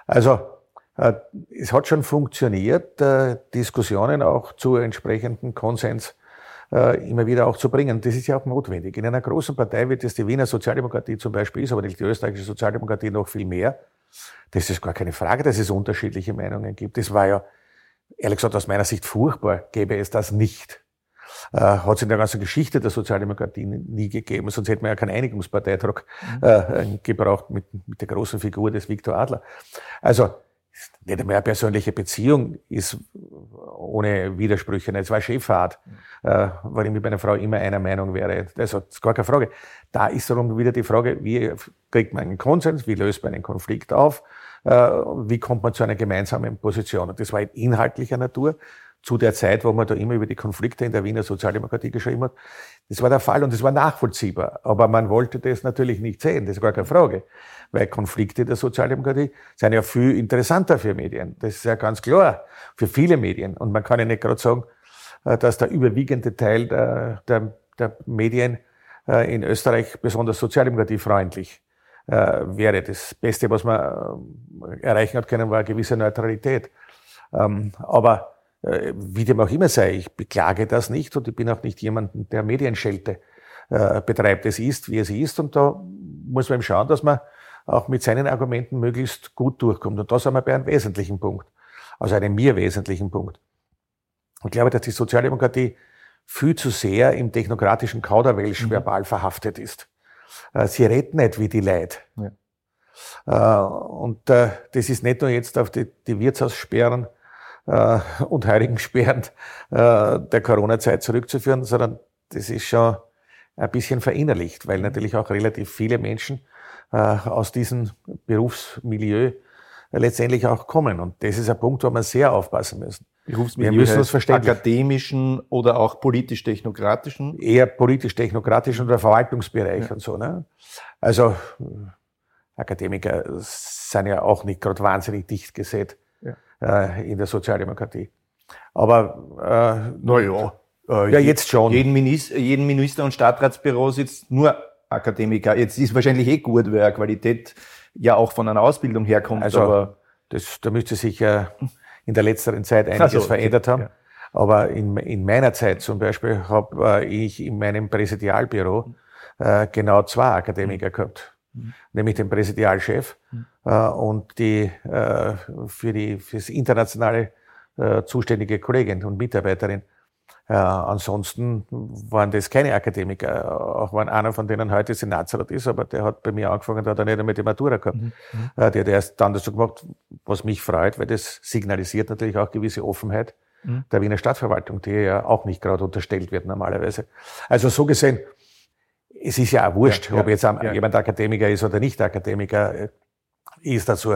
Also äh, es hat schon funktioniert, Diskussionen auch zu entsprechenden Konsens immer wieder auch zu bringen. Das ist ja auch notwendig. In einer großen Partei, wie das die Wiener Sozialdemokratie zum Beispiel ist, aber die österreichische Sozialdemokratie noch viel mehr, das ist gar keine Frage, dass es unterschiedliche Meinungen gibt. Das war ja, ehrlich gesagt, aus meiner Sicht furchtbar, gäbe es das nicht. Äh, hat es in der ganzen Geschichte der Sozialdemokratie nie gegeben, sonst hätten wir ja keinen Einigungsparteitrag mhm. äh, gebraucht mit, mit der großen Figur des Viktor Adler. Also nicht einmal eine persönliche Beziehung ist ohne Widersprüche. Es war Cheffahrt, äh, warum ich bei einer Frau immer einer Meinung wäre. Also, das ist gar keine Frage. Da ist darum wieder die Frage, wie kriegt man einen Konsens, wie löst man einen Konflikt auf, äh, wie kommt man zu einer gemeinsamen Position. Und das war in inhaltlicher Natur. Zu der Zeit, wo man da immer über die Konflikte in der Wiener Sozialdemokratie geschrieben hat. Das war der Fall und das war nachvollziehbar. Aber man wollte das natürlich nicht sehen, das ist gar keine Frage. Weil Konflikte der Sozialdemokratie sind ja viel interessanter für Medien. Das ist ja ganz klar, für viele Medien. Und man kann ja nicht gerade sagen, äh, dass der überwiegende Teil der, der, der Medien äh, in Österreich besonders sozialdemokratiefreundlich äh, wäre. Das Beste, was man erreichen hat können, war eine gewisse Neutralität. Ähm, aber wie dem auch immer sei, ich beklage das nicht und ich bin auch nicht jemanden, der Medienschelte äh, betreibt. Es ist, wie es ist und da muss man eben schauen, dass man auch mit seinen Argumenten möglichst gut durchkommt. Und da sind wir bei einem wesentlichen Punkt, also einem mir wesentlichen Punkt. Ich glaube, dass die Sozialdemokratie viel zu sehr im technokratischen Kauderwelsch mhm. verbal verhaftet ist. Äh, sie redet nicht wie die Leid. Ja. Und das ist nicht nur jetzt auf die, die Wirtshaussperren äh, und Heiligen äh, der Corona-Zeit zurückzuführen, sondern das ist schon ein bisschen verinnerlicht, weil natürlich auch relativ viele Menschen äh, aus diesem Berufsmilieu letztendlich auch kommen. Und das ist ein Punkt, wo wir sehr aufpassen müssen. Berufsmilieu wir müssen uns verständigen. Akademischen oder auch politisch-technokratischen? Eher politisch-technokratischen oder Verwaltungsbereich ja. und so. Ne? Also Akademiker sind ja auch nicht gerade wahnsinnig dicht gesät äh, in der Sozialdemokratie. Aber äh, naja, äh, ja, jetzt schon. Jeden Minister, jeden Minister und Stadtratsbüro sitzt nur Akademiker. Jetzt ist wahrscheinlich eh gut, weil Qualität ja auch von einer Ausbildung herkommt. Also, aber das, da müsste sich ja in der letzteren Zeit einiges also, verändert haben. Ja. Aber in, in meiner Zeit zum Beispiel habe äh, ich in meinem Präsidialbüro äh, genau zwei Akademiker gehabt. Mhm. Nämlich den Präsidialchef mhm. äh, und die äh, für die fürs internationale äh, zuständige Kollegin und Mitarbeiterin. Äh, ansonsten waren das keine Akademiker, auch wenn einer von denen heute Senatsrat ist, aber der hat bei mir angefangen, da hat er nicht einmal die Matura gehabt. Mhm. mhm. Äh, der hat erst dann dazu gemacht, was mich freut, weil das signalisiert natürlich auch gewisse Offenheit mhm. der Wiener Stadtverwaltung, die ja auch nicht gerade unterstellt wird normalerweise. Also so gesehen, es ist ja auch wurscht, ja, ob jetzt jemand Akademiker ist oder nicht Akademiker, äh, ist dazu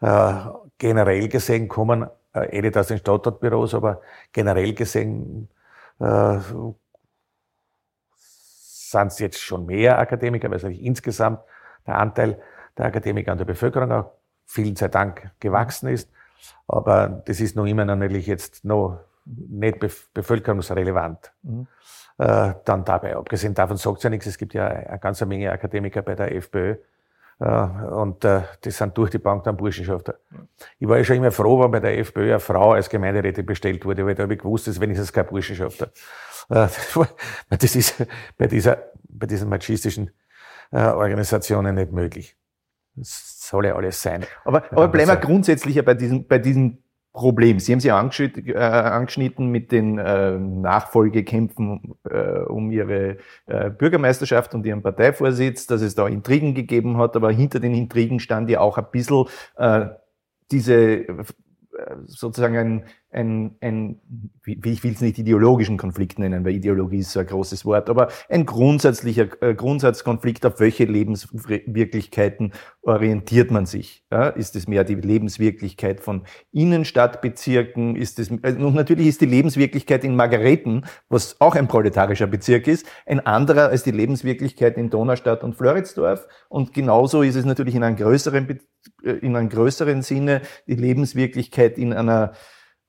äh, generell gesehen kommen, äh, eh nicht aus den Stadtbüros, aber generell gesehen äh, sind es jetzt schon mehr Akademiker, weil natürlich insgesamt der Anteil der Akademiker an der Bevölkerung auch vielen sei Dank gewachsen ist. Aber das ist noch immer natürlich jetzt noch nicht bevölkerungsrelevant. Mhm äh, dann dabei. Abgesehen davon sagt es ja nichts, es gibt ja eine ganze Menge Akademiker bei der FPÖ. Äh, und äh, das sind durch die Bank dann Burschenschafter. Ich war ja schon immer froh, wenn bei der FPÖ eine Frau als Gemeinderätin bestellt wurde, weil da habe ich gewusst, dass wenigstens kein Burschenschafter. Äh, das ist bei dieser, bei diesen machistischen äh, Organisationen nicht möglich. Das soll ja alles sein. Aber, aber bleiben wir grundsätzlich bei diesem, bei diesem Problem. Sie haben sich angeschnitten, äh, angeschnitten mit den äh, Nachfolgekämpfen äh, um Ihre Bürgermeisterschaft und Ihren Parteivorsitz, dass es da Intrigen gegeben hat, aber hinter den Intrigen stand ja auch ein bisschen diese sozusagen ein, ein, ein ich will es nicht ideologischen Konflikt nennen, weil Ideologie ist so ein großes Wort, aber ein grundsätzlicher äh, Grundsatzkonflikt, auf welche Lebenswirklichkeiten orientiert man sich? Ja, ist es mehr die Lebenswirklichkeit von Innenstadtbezirken? Ist es, äh, und natürlich ist die Lebenswirklichkeit in Margareten, was auch ein proletarischer Bezirk ist, ein anderer als die Lebenswirklichkeit in Donaustadt und Floridsdorf. Und genauso ist es natürlich in einem größeren, äh, in einem größeren Sinne die Lebenswirklichkeit in einer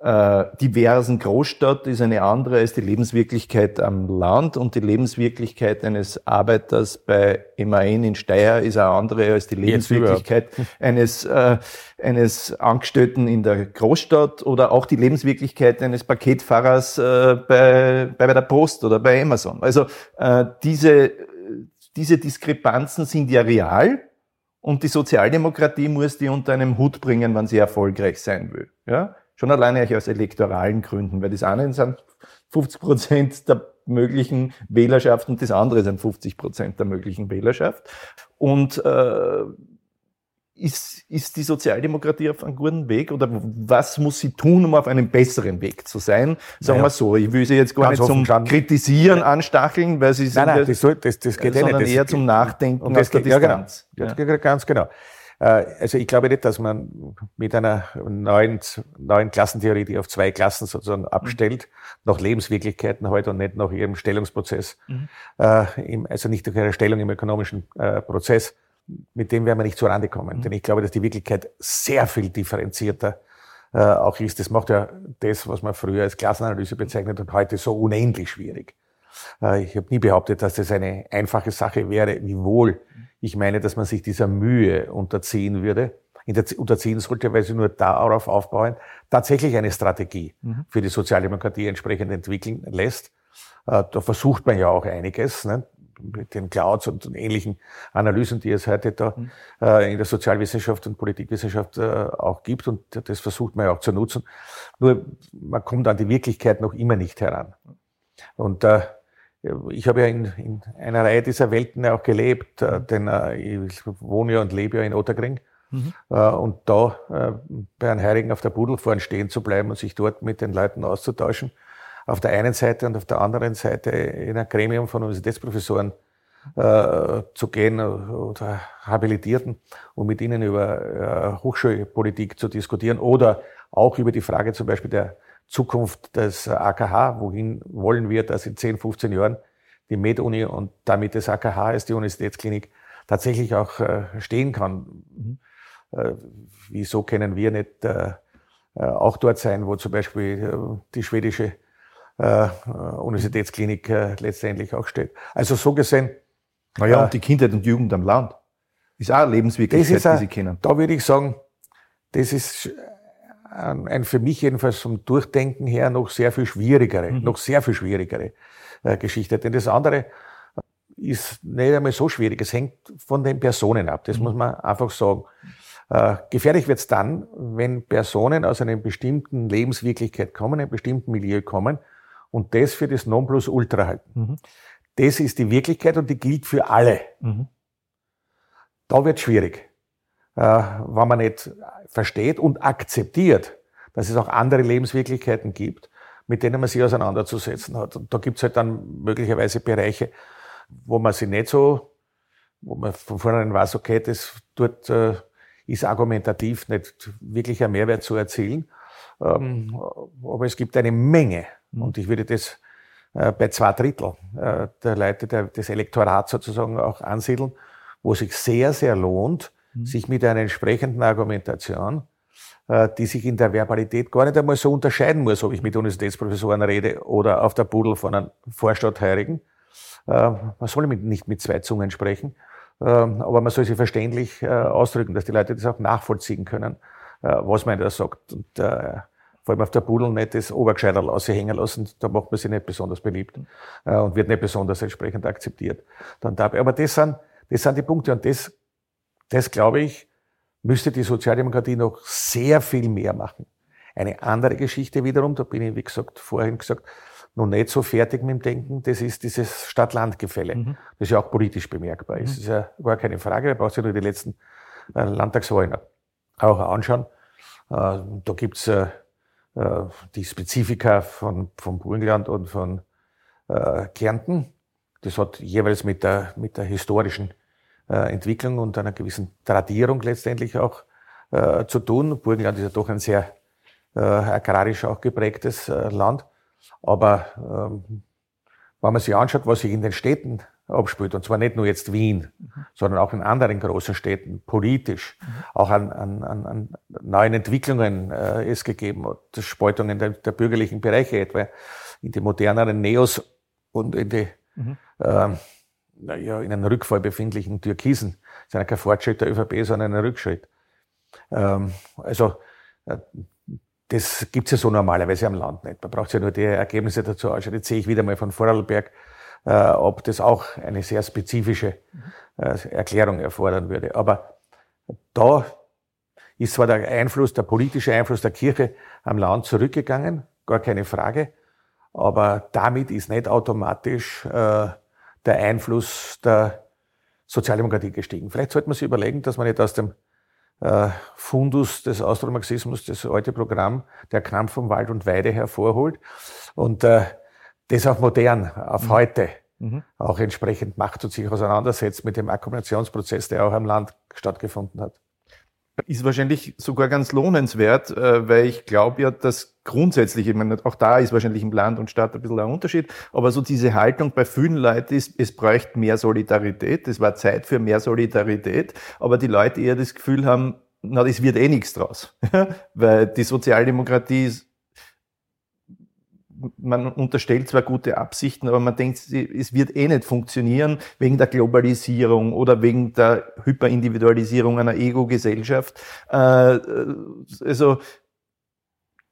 äh, diversen Großstadt ist eine andere als die Lebenswirklichkeit am Land und die Lebenswirklichkeit eines Arbeiters bei MAN in Steyr ist eine andere als die Lebenswirklichkeit eines, äh, eines Angestellten in der Großstadt oder auch die Lebenswirklichkeit eines Paketfahrers äh, bei, bei der Post oder bei Amazon. Also äh, diese, diese Diskrepanzen sind ja real und die Sozialdemokratie muss die unter einem Hut bringen, wenn sie erfolgreich sein will. Ja? Schon alleine aus elektoralen Gründen, weil das eine sind 50 Prozent der möglichen Wählerschaft und das andere sind 50 Prozent der möglichen Wählerschaft. Und äh, ist, ist die Sozialdemokratie auf einem guten Weg oder was muss sie tun, um auf einem besseren Weg zu sein? Sagen naja, wir so, ich will sie jetzt gar nicht zum Kritisieren anstacheln, weil sie sind nein, nein, das, soll, das, das geht sondern nicht. Das eher zum Nachdenken und das aus der Distanz. Ja, genau. Ja. Ganz genau. Äh, also ich glaube nicht, dass man mit einer neuen, neuen Klassentheorie, die auf zwei Klassen sozusagen abstellt, mhm. nach Lebenswirklichkeiten heute und nicht nach ihrem Stellungsprozess, mhm. äh, also nicht durch ihre Stellung im ökonomischen äh, Prozess, mit dem werden wir nicht zurande kommen. Mhm. Denn ich glaube, dass die Wirklichkeit sehr viel differenzierter äh, auch ist. Das macht ja das, was man früher als Klassenanalyse bezeichnet hat, heute so unendlich schwierig. Äh, ich habe nie behauptet, dass das eine einfache Sache wäre, wiewohl ich meine, dass man sich dieser Mühe unterziehen würde, unterziehen sollte, weil sie nur darauf aufbauen, tatsächlich eine Strategie mhm. für die Sozialdemokratie entsprechend entwickeln lässt. Äh, da versucht man ja auch einiges. Ne? mit den Clouds und ähnlichen Analysen, die es heute da mhm. äh, in der Sozialwissenschaft und Politikwissenschaft äh, auch gibt. Und das versucht man ja auch zu nutzen. Nur man kommt an die Wirklichkeit noch immer nicht heran. Und äh, ich habe ja in, in, einer Reihe dieser Welten auch gelebt, äh, denn äh, ich wohne ja und lebe ja in Ottergring. Mhm. Äh, und da bei einem Heirigen auf der Pudel vorne stehen zu bleiben und sich dort mit den Leuten auszutauschen, auf der einen Seite und auf der anderen Seite in ein Gremium von Universitätsprofessoren äh, zu gehen oder Habilitierten und mit ihnen über äh, Hochschulpolitik zu diskutieren oder auch über die Frage zum Beispiel der Zukunft des AKH, wohin wollen wir, dass in 10, 15 Jahren die MedUni und damit das AKH als die Universitätsklinik tatsächlich auch äh, stehen kann. Mhm. Äh, wieso können wir nicht äh, auch dort sein, wo zum Beispiel die schwedische Universitätsklinik letztendlich auch steht. Also so gesehen. Naja, und die Kindheit und Jugend am Land ist auch eine Lebenswirklichkeit, ist die Sie kennen. Da würde ich sagen, das ist ein für mich jedenfalls vom Durchdenken her noch sehr viel schwierigere, mhm. noch sehr viel schwierigere äh, Geschichte. Denn das andere ist nicht einmal so schwierig. Es hängt von den Personen ab. Das mhm. muss man einfach sagen. Äh, gefährlich wird es dann, wenn Personen aus einer bestimmten Lebenswirklichkeit kommen, einem bestimmten Milieu kommen und das für das Nonplusultra halten. Mhm. Das ist die Wirklichkeit und die gilt für alle. Mhm. Da wird schwierig äh, wenn man nicht versteht und akzeptiert, dass es auch andere Lebenswirklichkeiten gibt, mit denen man sich auseinanderzusetzen hat. Und da gibt es halt dann möglicherweise Bereiche, wo man sich nicht so, wo man von vornherein weiß, okay, das dort äh, ist argumentativ nicht wirklich ein Mehrwert zu erzielen. Ähm, aber es gibt eine Menge, mhm. und ich würde das äh, bei zwei Drittel äh, der Leute der, des Elektorats sozusagen auch ansiedeln, wo sich sehr, sehr lohnt, Mhm. sich mit einer entsprechenden Argumentation, äh, die sich in der Verbalität gar nicht einmal so unterscheiden muss, ob ich mit Universitätsprofessoren rede oder auf der Pudel von einem Vorstadtheurigen. Äh, man soll nicht mit zwei Zungen sprechen, äh, aber man soll sie verständlich ausdrücken, dass die Leute das auch nachvollziehen können, was man da sagt. Und vor allem auf der Pudel nicht das Obergescheiderl aushängen lassen, da macht man sich nicht besonders beliebt und wird nicht besonders entsprechend akzeptiert. Dann dabei. Aber das sind, das sind die Punkte und das das, glaube ich, müsste die Sozialdemokratie noch sehr viel mehr machen. Eine andere Geschichte wiederum, da bin ich, wie gesagt, vorhin gesagt, noch nicht so fertig mit dem Denken, das ist dieses Stadt-Land-Gefälle, mhm. das ja auch politisch bemerkbar ist. Mhm. Das ist ja gar keine Frage, da braucht sich nur die letzten äh, Landtagswahlen auch anschauen. Äh, da gibt's äh, äh, die Spezifika von, von Burgenland und von Kärnten. Das hat jeweils mit der, mit der historischen Entwicklung und einer gewissen Tradierung letztendlich auch äh, zu tun. Burgenland ist ja doch ein sehr äh, agrarisch auch geprägtes äh, Land. Aber ähm, wenn man sich anschaut, was sich in den Städten abspielt, und zwar nicht nur jetzt Wien, mhm. sondern auch in anderen großen Städten, politisch, mhm. auch an, an, an neuen Entwicklungen äh, es gegeben hat, Spaltungen der, der bürgerlichen Bereiche, etwa in die moderneren Neos und in die mhm. ähm, naja, in einem Rückfall befindlichen Türkisen. Das ist ja kein Fortschritt der ÖVP, sondern ein Rückschritt. Ähm, also, äh, das gibt's ja so normalerweise am Land nicht. Man braucht ja nur die Ergebnisse dazu anschauen. Jetzt sehe ich wieder mal von Vorarlberg, äh, ob das auch eine sehr spezifische äh, Erklärung erfordern würde. Aber da ist zwar der Einfluss, der politische Einfluss der Kirche am Land zurückgegangen, gar keine Frage, aber damit ist nicht automatisch äh, der Einfluss der Sozialdemokratie gestiegen. Vielleicht sollte man sich überlegen, dass man nicht aus dem äh, Fundus des Austromarxismus, das alte Programm, der Kampf um Wald und Weide hervorholt und äh, das auf modern, auf mhm. heute mhm. auch entsprechend macht und sich auseinandersetzt mit dem Akkumulationsprozess, der auch am Land stattgefunden hat. Ist wahrscheinlich sogar ganz lohnenswert, äh, weil ich glaube ja, dass grundsätzlich, ich meine, auch da ist wahrscheinlich im Land und Stadt ein bisschen ein Unterschied, aber so diese Haltung bei vielen Leuten ist, es bräuchte mehr Solidarität, es war Zeit für mehr Solidarität, aber die Leute eher das Gefühl haben, na, das wird eh nichts draus, weil die Sozialdemokratie ist man unterstellt zwar gute Absichten, aber man denkt, es wird eh nicht funktionieren wegen der Globalisierung oder wegen der Hyperindividualisierung einer Ego-Gesellschaft. Äh, also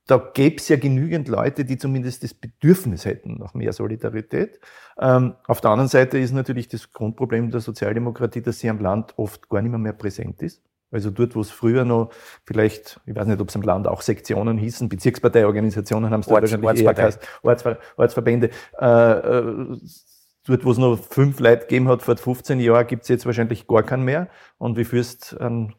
da gäbe es ja genügend Leute, die zumindest das Bedürfnis hätten nach mehr Solidarität. Ähm, auf der anderen Seite ist natürlich das Grundproblem der Sozialdemokratie, dass sie am Land oft gar nicht mehr, mehr präsent ist. Also dort, wo es früher noch vielleicht, ich weiß nicht, ob es im Land auch Sektionen hießen, Bezirksparteiorganisationen haben es da wahrscheinlich eher geheißen, Ortsver Ortsverbände. Äh, äh, dort, wo es noch fünf Leute gegeben hat vor 15 Jahren, gibt es jetzt wahrscheinlich gar keinen mehr. Und wie führst ein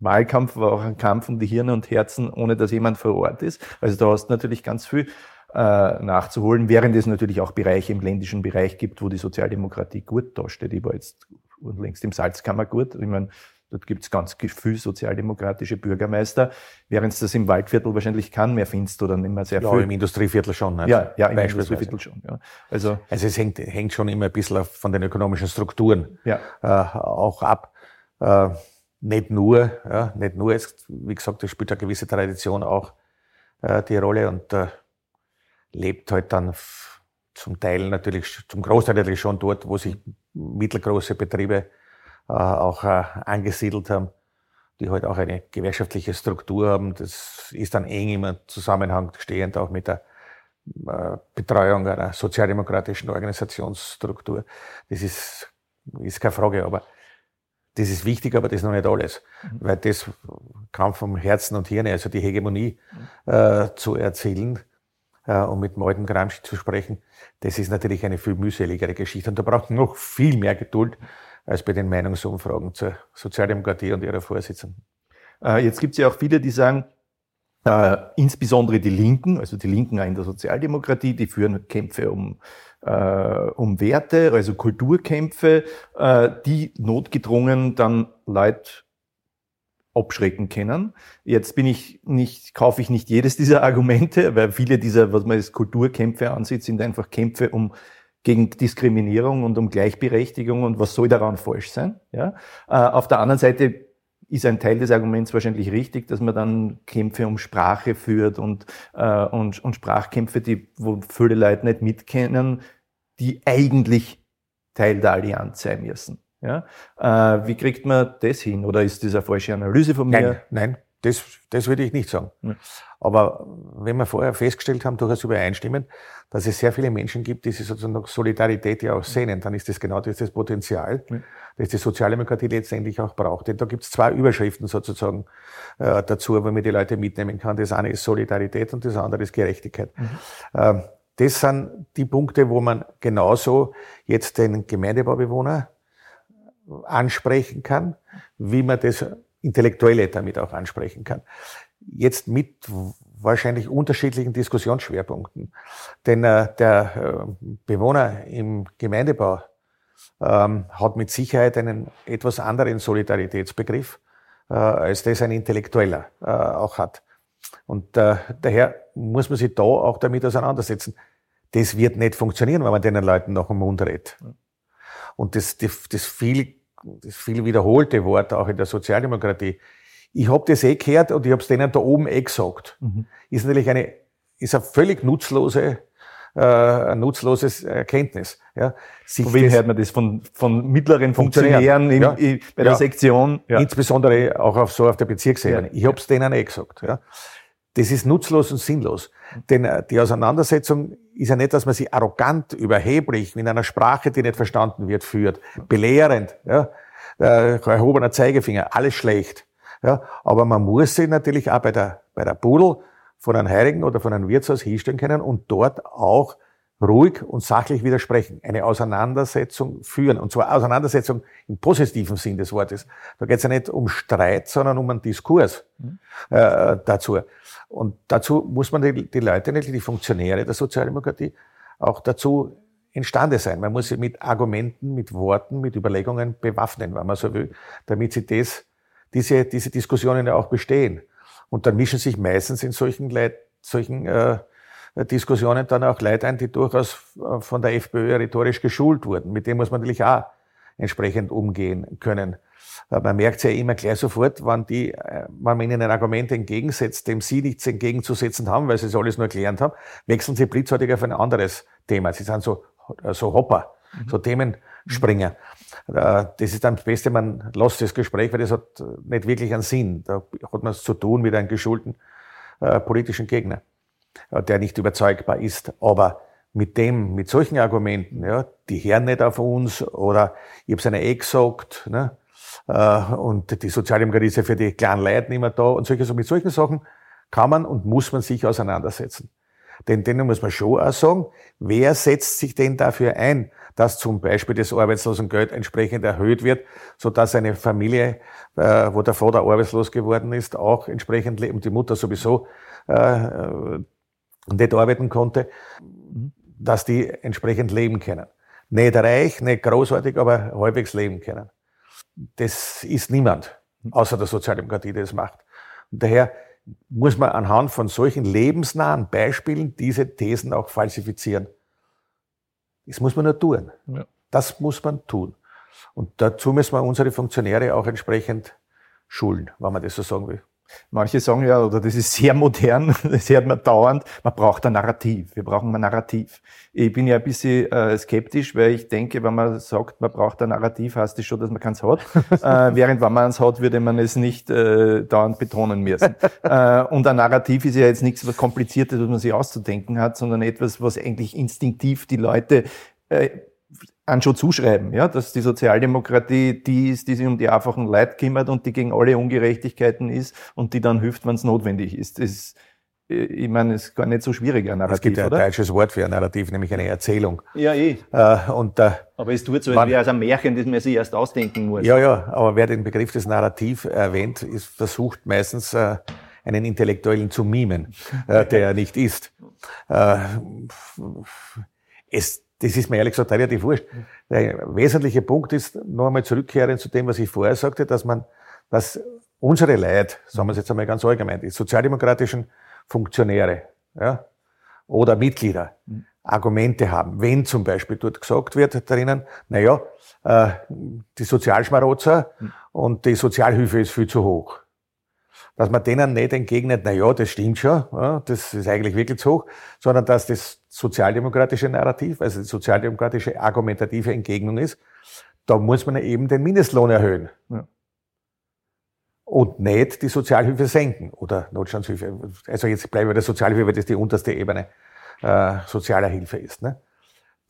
Wahlkampf war auch ein Kampf um die Hirne und Herzen, ohne dass jemand vor Ort ist. Also da hast du natürlich ganz viel äh, nachzuholen, während es natürlich auch Bereiche im ländischen Bereich gibt, wo die Sozialdemokratie gut dasteht. Ich war jetzt längst im Salzkammer gut. Ich meine, Dort gibt es ganz viel sozialdemokratische Bürgermeister, während es das im Waldviertel wahrscheinlich kann mehr findest oder nicht mehr sehr ja, viel. im Industrieviertel schon. Nicht? Ja, ja, im Industrieviertel schon. Ja. Also, also es hängt, hängt schon immer ein bisschen von den ökonomischen Strukturen ja. äh, auch ab. Äh, nicht nur, ja, nicht nur, es, wie gesagt, es spielt eine gewisse Tradition auch äh, die Rolle und äh, lebt halt dann zum Teil natürlich, zum Großteil natürlich schon dort, wo sich mittelgroße Betriebe auch äh, angesiedelt haben, die halt auch eine gewerkschaftliche Struktur haben. Das ist dann eng im Zusammenhang stehend auch mit der äh, Betreuung einer sozialdemokratischen Organisationsstruktur. Das ist, ist keine Frage, aber das ist wichtig, aber das ist noch nicht alles. Mhm. Weil das kam vom Herzen und Hirn, also die Hegemonie mhm. äh, zu erzielen äh, und mit dem alten Gramsci zu sprechen, das ist natürlich eine viel mühseligere Geschichte. Und da braucht man noch viel mehr Geduld als bei den Meinungsumfragen zur Sozialdemokratie und ihrer Vorsitzenden. Äh, jetzt gibt es ja auch viele, die sagen, äh, insbesondere die Linken, also die Linken in der Sozialdemokratie, die führen Kämpfe um, äh, um Werte, also Kulturkämpfe, äh, die notgedrungen dann Leute abschrecken können. Jetzt bin ich nicht, kaufe ich nicht jedes dieser Argumente, weil viele dieser, was man als Kulturkämpfe ansieht, sind einfach Kämpfe um gegen Diskriminierung und um Gleichberechtigung und was soll daran falsch sein. Ja? Äh, auf der anderen Seite ist ein Teil des Arguments wahrscheinlich richtig, dass man dann Kämpfe um Sprache führt und, äh, und, und Sprachkämpfe, die, wo viele Leute nicht mitkennen, die eigentlich Teil der Allianz sein müssen. Ja? Äh, wie kriegt man das hin? Oder ist das eine falsche Analyse von mir? Nein, nein das, das würde ich nicht sagen. Ja. Aber wenn wir vorher festgestellt haben, durchaus übereinstimmend, dass es sehr viele Menschen gibt, die sich sozusagen nach Solidarität ja auch sehnen, dann ist das genau das, das Potenzial, ja. das die Sozialdemokratie letztendlich auch braucht. Denn da gibt es zwei Überschriften sozusagen äh, dazu, wo man die Leute mitnehmen kann. Das eine ist Solidarität und das andere ist Gerechtigkeit. Mhm. Ähm, das sind die Punkte, wo man genauso jetzt den Gemeindebaubewohner ansprechen kann, wie man das Intellektuelle damit auch ansprechen kann. Jetzt mit wahrscheinlich unterschiedlichen Diskussionsschwerpunkten. Denn äh, der äh, Bewohner im Gemeindebau ähm, hat mit Sicherheit einen etwas anderen Solidaritätsbegriff, äh, als das ein Intellektueller äh, auch hat. Und äh, daher muss man sich da auch damit auseinandersetzen. Das wird nicht funktionieren, wenn man den Leuten noch im Mund redet. Und das, das, das viel, viel wiederholte Wort auch in der Sozialdemokratie, ich habe das eh gehört und ich habe es denen da oben eh gesagt. Mhm. Ist natürlich eine, ist eine völlig nutzlose, äh, ein nutzloses Erkenntnis. Ja. Sich von wem hört man das? Von, von mittleren Funktionären im, ja. bei der ja. Sektion? Ja. Insbesondere auch auf, so auf der Bezirksebene. Ich habe es denen eh gesagt. Ja. Das ist nutzlos und sinnlos. Denn äh, die Auseinandersetzung ist ja nicht, dass man sie arrogant, überheblich, in einer Sprache, die nicht verstanden wird, führt, belehrend, ja, erhobener Zeigefinger, alles schlecht. Ja, aber man muss sich natürlich auch bei der, bei der Pudel von einem Heiligen oder von einem Wirtshaus hinstellen können und dort auch ruhig und sachlich widersprechen, eine Auseinandersetzung führen. Und zwar Auseinandersetzung im positiven Sinn des Wortes. Da geht es ja nicht um Streit, sondern um einen Diskurs mhm. äh, dazu. Und dazu muss man die, die Leute, die Funktionäre der Sozialdemokratie, auch dazu imstande sein. Man muss sie mit Argumenten, mit Worten, mit Überlegungen bewaffnen, wenn man so will, damit sie das diese, diese Diskussionen ja auch bestehen. Und dann mischen sich meistens in solchen, Leit, solchen äh, Diskussionen dann auch Leute ein, die durchaus äh, von der FPÖ rhetorisch geschult wurden. Mit dem muss man natürlich auch entsprechend umgehen können. Man merkt es ja immer gleich sofort, wann, die, äh, wenn man ihnen ein Argument entgegensetzt, dem sie nichts entgegenzusetzen haben, weil sie es alles nur gelernt haben, wechseln sie blitzartig auf ein anderes Thema. Sie sind so, so Hopper, mhm. so Themenspringer. Mhm. Das ist dann das Beste, man lässt das Gespräch, weil das hat nicht wirklich einen Sinn. Da hat man es zu tun mit einem geschulten äh, politischen Gegner, äh, der nicht überzeugbar ist. Aber mit dem, mit solchen Argumenten, ja, die hören nicht auf uns oder ich habe es einer eh gesagt, ne, äh, und die Sozialdemokratie ist ja für die kleinen Leute nicht mehr da und solche, so mit solchen Sachen kann man und muss man sich auseinandersetzen. Denn denen muss man schon auch sagen, wer setzt sich denn dafür ein, dass zum Beispiel das Arbeitslosengeld entsprechend erhöht wird, so dass eine Familie, äh, wo der Vater arbeitslos geworden ist, auch entsprechend und die Mutter sowieso äh, nicht arbeiten konnte, dass die entsprechend leben können. Nicht reich, nicht großartig, aber halbwegs leben können das ist niemand, außer der Sozialdemokratie, die das macht. Und daher muss man anhand von solchen lebensnahen Beispielen diese Thesen auch falsifizieren. Das muss man nur tun. Ja. Das muss man tun. Und dazu müssen wir unsere Funktionäre auch entsprechend schulen, wenn man das so sagen will. Manche sagen ja, oder das ist sehr modern, das hört man dauernd, man braucht ein Narrativ. Wir brauchen ein Narrativ. Ich bin ja ein bisschen äh, skeptisch, weil ich denke, wenn man sagt, man braucht ein Narrativ, heißt das schon, dass man keins hat. äh, während wenn man eins hat, würde man es nicht äh, dauernd betonen müssen. äh, und ein Narrativ ist ja jetzt nichts was Kompliziertes, was man sich auszudenken hat, sondern etwas, was eigentlich instinktiv die Leute äh, an schon zuschreiben, ja, dass die Sozialdemokratie die ist, die sich um die einfachen Leute kümmert und die gegen alle Ungerechtigkeiten ist und die dann hilft, wenn es notwendig ist. Das ist äh, ich meine, es ist gar nicht so schwierig, ein Narrativ, Es gibt ja ein deutsches Wort für ein Narrativ, nämlich eine Erzählung. Ja, eh. Äh, und, äh, aber es tut so, als wäre es ein Märchen, das man sich erst ausdenken muss. Ja, ja, aber wer den Begriff des Narrativ erwähnt, ist versucht meistens äh, einen Intellektuellen zu mimen, äh, der er nicht ist. Äh, es das ist mir ehrlich gesagt relativ wurscht. Der wesentliche Punkt ist, noch einmal zurückkehren zu dem, was ich vorher sagte, dass man, dass unsere Leute, sagen wir es jetzt einmal ganz allgemein, die sozialdemokratischen Funktionäre, ja, oder Mitglieder, Argumente haben. Wenn zum Beispiel dort gesagt wird drinnen, na ja, äh, die Sozialschmarotzer und die Sozialhilfe ist viel zu hoch dass man denen nicht entgegnet, na ja, das stimmt schon, ja, das ist eigentlich wirklich zu hoch, sondern dass das sozialdemokratische Narrativ, also die sozialdemokratische argumentative Entgegnung ist, da muss man eben den Mindestlohn erhöhen. Ja. Und nicht die Sozialhilfe senken oder Notstandshilfe. Also jetzt bleiben wir bei der Sozialhilfe, weil das die unterste Ebene äh, sozialer Hilfe ist. Ne?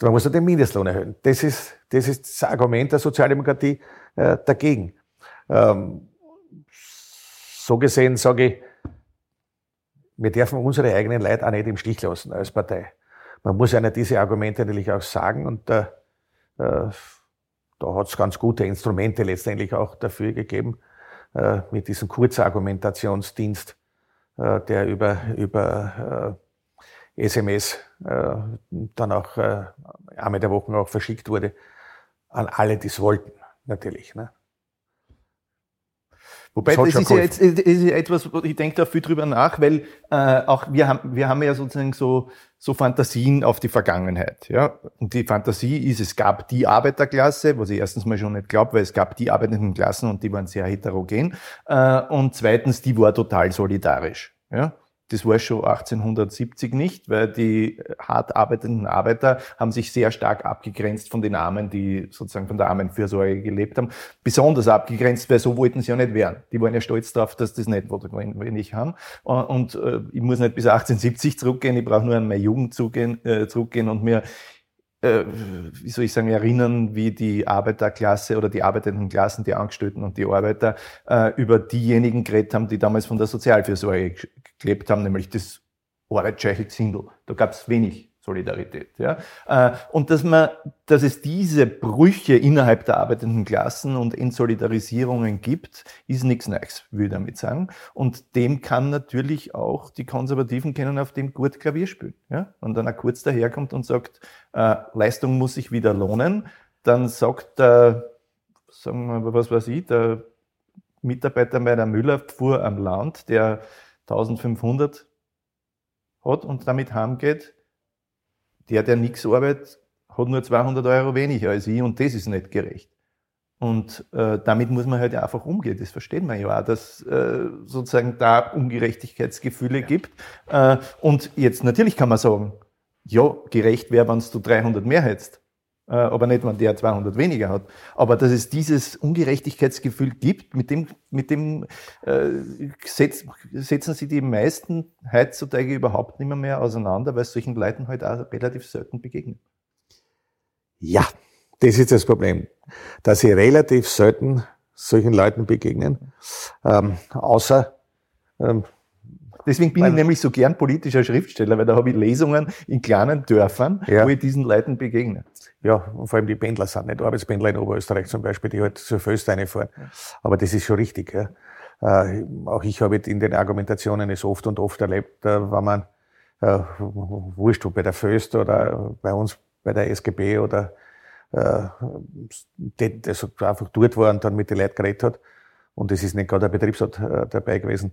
Man muss den Mindestlohn erhöhen. Das ist, das ist das Argument der Sozialdemokratie äh, dagegen. Ähm, so gesehen sage ich, wir dürfen unsere eigenen Leute auch nicht im Stich lassen als Partei. Man muss ja diese Argumente natürlich auch sagen und äh, äh, da hat es ganz gute Instrumente letztendlich auch dafür gegeben, äh, mit diesem Kurzargumentationsdienst, äh, der über, über äh, SMS äh, dann auch äh, einmal der Woche auch verschickt wurde, an alle, die es wollten, natürlich. Ne? Wobei das, das ist, ja jetzt, ist ja etwas, ich denke da viel drüber nach, weil äh, auch wir haben, wir haben ja sozusagen so, so Fantasien auf die Vergangenheit. Ja? Und die Fantasie ist, es gab die Arbeiterklasse, was ich erstens mal schon nicht glaube, weil es gab die arbeitenden Klassen und die waren sehr heterogen. Äh, und zweitens, die war total solidarisch. Ja? Das war schon 1870 nicht, weil die hart arbeitenden Arbeiter haben sich sehr stark abgegrenzt von den Armen, die sozusagen von der Armenfürsorge gelebt haben. Besonders abgegrenzt, weil so wollten sie ja nicht werden. Die waren ja stolz darauf, dass das nicht wenig haben. Und äh, ich muss nicht bis 1870 zurückgehen, ich brauche nur an meine Jugend zurückgehen, äh, zurückgehen und mir äh, wie soll ich sagen, erinnern, wie die Arbeiterklasse oder die arbeitenden Klassen, die Angestellten und die Arbeiter äh, über diejenigen geredet haben, die damals von der Sozialfürsorge gelebt haben, nämlich das Arbeitsscheiche Gesindel. Da gab es wenig Solidarität. Ja? Äh, und dass man, dass es diese Brüche innerhalb der arbeitenden Klassen und Entsolidarisierungen gibt, ist nichts Neues, würde ich damit sagen. Und dem kann natürlich auch die Konservativen können auf dem gut Klavier spielen. Ja? Und dann er kurz daherkommt und sagt, äh, Leistung muss sich wieder lohnen, dann sagt der, sagen wir mal, was weiß ich, der Mitarbeiter bei der Müllabfuhr am Land, der 1500 hat und damit heimgeht. Der, der nichts arbeitet, hat nur 200 Euro weniger als ich und das ist nicht gerecht. Und äh, damit muss man halt einfach umgehen. Das versteht man ja auch, dass äh, sozusagen da Ungerechtigkeitsgefühle ja. gibt. Äh, und jetzt natürlich kann man sagen, ja, gerecht wäre, wenn du 300 mehr hättest. Äh, aber nicht, wenn der 200 weniger hat. Aber dass es dieses Ungerechtigkeitsgefühl gibt, mit dem, mit dem äh, setz, setzen sich die meisten heutzutage überhaupt nicht mehr, mehr auseinander, weil es solchen Leuten halt auch relativ selten begegnen. Ja, das ist das Problem, dass sie relativ selten solchen Leuten begegnen, ähm, außer ähm, Deswegen bin ich nämlich so gern politischer Schriftsteller, weil da habe ich Lesungen in kleinen Dörfern, ja. wo ich diesen Leuten begegne. Ja, und vor allem die Pendler sind nicht Arbeitspendler in Oberösterreich zum Beispiel, die halt zur Föst fahren. Aber das ist schon richtig. Ja. Äh, auch ich habe in den Argumentationen es oft und oft erlebt, äh, wenn man, äh, wurscht, bei der Föst oder bei uns bei der SGB oder äh, das einfach dort war und dann mit den Leuten geredet hat. Und es ist nicht gerade der Betriebsrat äh, dabei gewesen.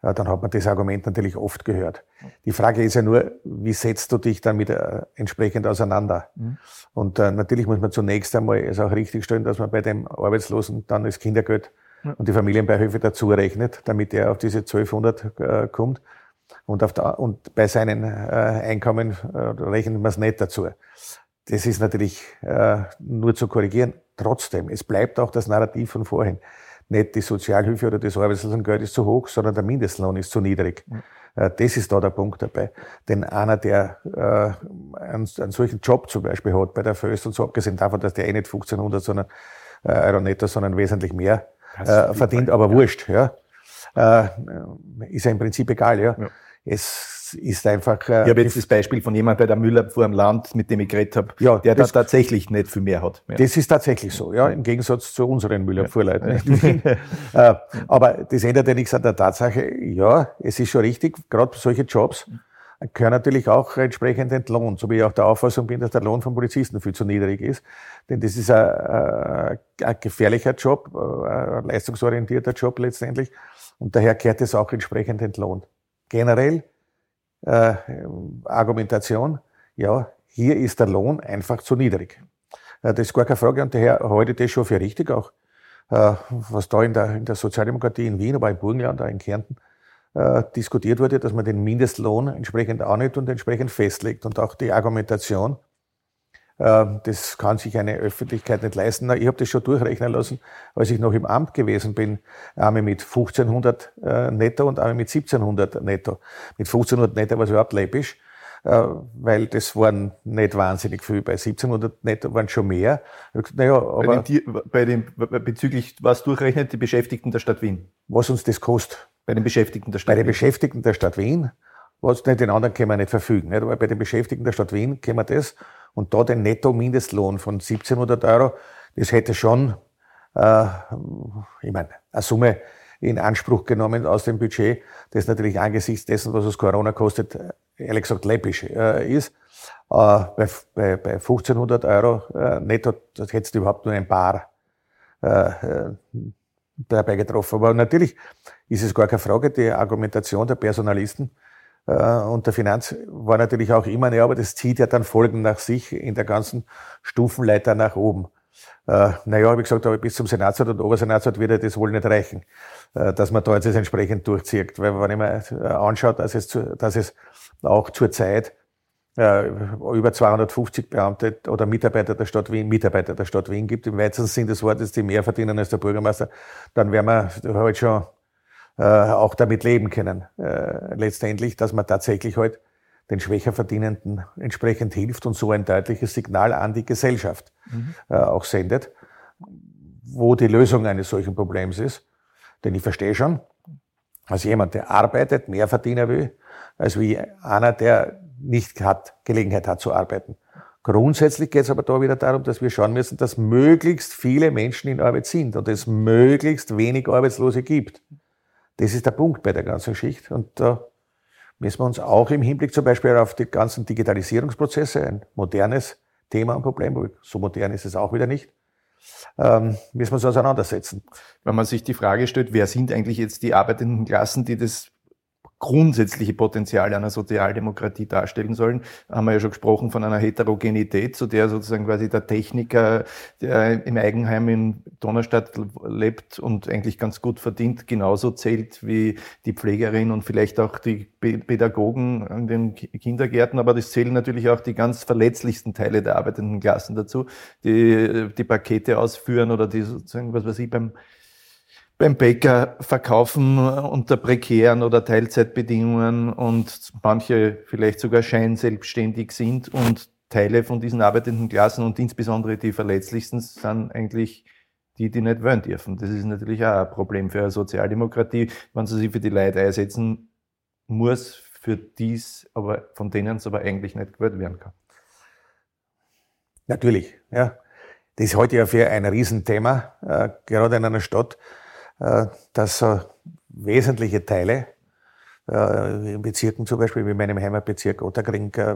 Dann hat man das Argument natürlich oft gehört. Die Frage ist ja nur, wie setzt du dich damit äh, entsprechend auseinander? Mhm. Und äh, natürlich muss man zunächst einmal es auch richtig stellen, dass man bei dem Arbeitslosen dann das Kindergeld mhm. und die Familienbeihilfe dazu rechnet, damit er auf diese 1200 äh, kommt. Und, auf der, und bei seinen äh, Einkommen äh, rechnet man es nicht dazu. Das ist natürlich äh, nur zu korrigieren. Trotzdem, es bleibt auch das Narrativ von vorhin. Nicht die Sozialhilfe oder das Arbeitslosengeld ist zu hoch, sondern der Mindestlohn ist zu niedrig. Mhm. Das ist da der Punkt dabei. Denn einer, der äh, einen, einen solchen Job zum Beispiel hat bei der Föst und so, abgesehen davon, dass der eh nicht 1500 sondern, äh, Euro netto, sondern wesentlich mehr äh, verdient, aber ja. wurscht, ja. Äh, ist ja im Prinzip egal, ja. ja. Es ist einfach. Äh, ich habe jetzt das Beispiel von jemandem bei der Müllabfuhr am Land, mit dem ich geredet habe, ja, der das, da tatsächlich nicht viel mehr hat. Ja. Das ist tatsächlich so, ja, im Gegensatz zu unseren Müllabfuhrleuten. Ja. äh, aber das ändert ja nichts an der Tatsache, ja, es ist schon richtig, gerade solche Jobs können natürlich auch entsprechend entlohnt, so wie ich auch der Auffassung bin, dass der Lohn von Polizisten viel zu niedrig ist. Denn das ist ein, ein gefährlicher Job, ein leistungsorientierter Job letztendlich. Und daher kehrt es auch entsprechend entlohnt. Generell äh, Argumentation, ja, hier ist der Lohn einfach zu niedrig. Äh, das ist gar keine Frage und daher halte ich das schon für richtig auch, äh, was da in der, in der Sozialdemokratie in Wien, aber im Burgenland, auch in Kärnten, äh, diskutiert wurde, dass man den Mindestlohn entsprechend annimmt und entsprechend festlegt und auch die Argumentation, das kann sich eine Öffentlichkeit nicht leisten. Ich habe das schon durchrechnen lassen, als ich noch im Amt gewesen bin. Einmal mit 1500 äh, netto und einmal mit 1700 netto. Mit 1500 netto war es überhaupt läppisch, äh, weil das waren nicht wahnsinnig viel. Bei 1700 netto waren schon mehr. Naja, aber bei dem, bei dem, bezüglich was durchrechnet die Beschäftigten der Stadt Wien? Was uns das kostet? Bei den Beschäftigten der Stadt Wien? Bei den Beschäftigten der Stadt Wien was nicht den anderen können wir nicht verfügen. Nicht? Aber bei den Beschäftigten der Stadt Wien können wir das und da den Netto-Mindestlohn von 1700 Euro, das hätte schon, äh, ich meine, eine Summe in Anspruch genommen aus dem Budget, das natürlich angesichts dessen, was es Corona kostet, ehrlich gesagt läppisch äh, ist. Äh, bei, bei, bei 1500 Euro äh, netto, das hättest du überhaupt nur ein paar äh, äh, dabei getroffen. Aber natürlich ist es gar keine Frage, die Argumentation der Personalisten, und der Finanz war natürlich auch immer, ja, aber das zieht ja dann Folgen nach sich in der ganzen Stufenleiter nach oben. Äh, naja, habe ich gesagt, aber bis zum Senatsrat und Obersenatsrat wird das wohl nicht reichen, äh, dass man da jetzt das entsprechend durchzieht. Weil wenn äh, anschaut, dass es, zu, dass es auch zur Zeit äh, über 250 Beamte oder Mitarbeiter der Stadt Wien, Mitarbeiter der Stadt Wien gibt, im weitesten Sinn des Wortes, die mehr verdienen als der Bürgermeister, dann wären wir halt schon äh, auch damit leben können, äh, letztendlich, dass man tatsächlich halt den schwächer Verdienenden entsprechend hilft und so ein deutliches Signal an die Gesellschaft mhm. äh, auch sendet, wo die Lösung eines solchen Problems ist. Denn ich verstehe schon, als jemand, der arbeitet, mehr verdienen will, als wie einer, der nicht hat, Gelegenheit hat zu arbeiten. Grundsätzlich geht es aber da wieder darum, dass wir schauen müssen, dass möglichst viele Menschen in Arbeit sind und es möglichst wenig Arbeitslose gibt. Das ist der Punkt bei der ganzen Schicht. Und da müssen wir uns auch im Hinblick zum Beispiel auf die ganzen Digitalisierungsprozesse, ein modernes Thema und Problem, so modern ist es auch wieder nicht, ähm, müssen wir uns auseinandersetzen. Wenn man sich die Frage stellt, wer sind eigentlich jetzt die arbeitenden Klassen, die das grundsätzliche Potenzial einer Sozialdemokratie darstellen sollen. Haben wir ja schon gesprochen von einer Heterogenität, zu der sozusagen quasi der Techniker, der im Eigenheim in Donnerstadt lebt und eigentlich ganz gut verdient, genauso zählt wie die Pflegerin und vielleicht auch die Pädagogen an den Kindergärten. Aber das zählen natürlich auch die ganz verletzlichsten Teile der arbeitenden Klassen dazu, die die Pakete ausführen oder die sozusagen, was weiß ich, beim beim Bäcker verkaufen unter prekären oder Teilzeitbedingungen und manche vielleicht sogar scheinselbstständig sind und Teile von diesen arbeitenden Klassen und insbesondere die verletzlichsten sind eigentlich die, die nicht wollen dürfen. Das ist natürlich auch ein Problem für eine Sozialdemokratie, wenn sie sich für die Leute einsetzen muss, für dies, aber von denen es aber eigentlich nicht gewählt werden kann. Natürlich, ja. Das ist heute ja für ein Riesenthema, äh, gerade in einer Stadt, dass so wesentliche Teile äh, in Bezirken zum Beispiel, wie meinem Heimatbezirk Otterkring, äh,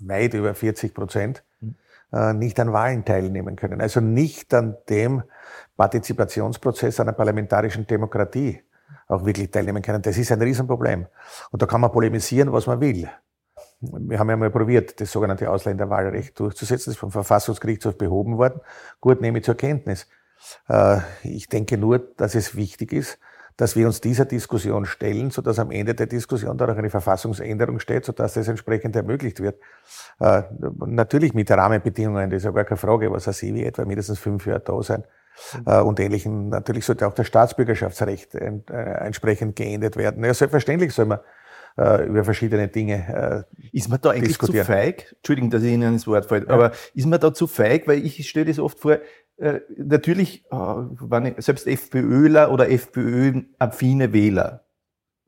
weit über 40 Prozent, mhm. nicht an Wahlen teilnehmen können. Also nicht an dem Partizipationsprozess einer parlamentarischen Demokratie auch wirklich teilnehmen können. Das ist ein Riesenproblem. Und da kann man polemisieren, was man will. Wir haben ja mal probiert, das sogenannte Ausländerwahlrecht durchzusetzen. Das ist vom Verfassungsgerichtshof behoben worden. Gut, nehme ich zur Kenntnis. Äh, ich denke nur, dass es wichtig ist, dass wir uns dieser Diskussion stellen, sodass am Ende der Diskussion dann auch eine Verfassungsänderung steht, sodass das entsprechend ermöglicht wird. Äh, natürlich mit Rahmenbedingungen, das ist ja gar keine Frage, was heißt wie etwa mindestens fünf Jahre da sein. Äh, und ähnlichen. Natürlich sollte auch das Staatsbürgerschaftsrecht entsprechend geändert werden. Ja, selbstverständlich soll man über verschiedene Dinge äh, Ist man da eigentlich zu feig? Entschuldigung, dass ich Ihnen ins Wort fällt, ja. aber ist man da zu feig? Weil ich stelle das oft vor, äh, natürlich, äh, selbst FPÖler oder FPÖ-affine Wähler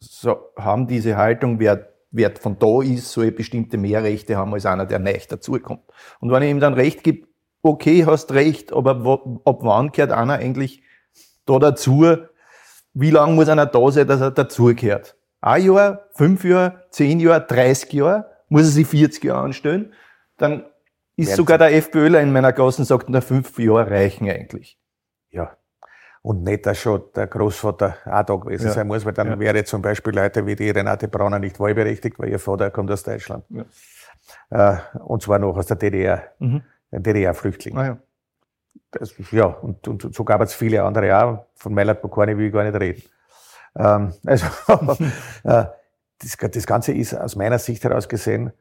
so, haben diese Haltung, wer, wer von da ist, soll bestimmte mehr Rechte haben als einer, der nicht dazukommt. Und wenn ich ihm dann Recht gebe, okay, hast Recht, aber wo, ab wann gehört einer eigentlich da dazu? Wie lange muss einer da sein, dass er dazugehört? Ein Jahr, fünf Jahre, zehn Jahre, 30 Jahre? Muss er sich 40 Jahre anstellen? Dann ist sogar der FPÖler in meiner Klasse sagt, na fünf Jahre reichen eigentlich. Ja. Und nicht, dass schon der Großvater auch da gewesen ja. sein muss, weil dann ja. wäre zum Beispiel Leute wie die Renate Brauner nicht wahlberechtigt, weil ihr Vater kommt aus Deutschland. Ja. Äh, und zwar noch aus der DDR. Mhm. DDR-Flüchtling. Ah, ja. Das, ja, und, und so gab es viele andere auch. Von Meilert Bokorni will ich gar nicht reden. Ähm, also, äh, das, das Ganze ist aus meiner Sicht heraus gesehen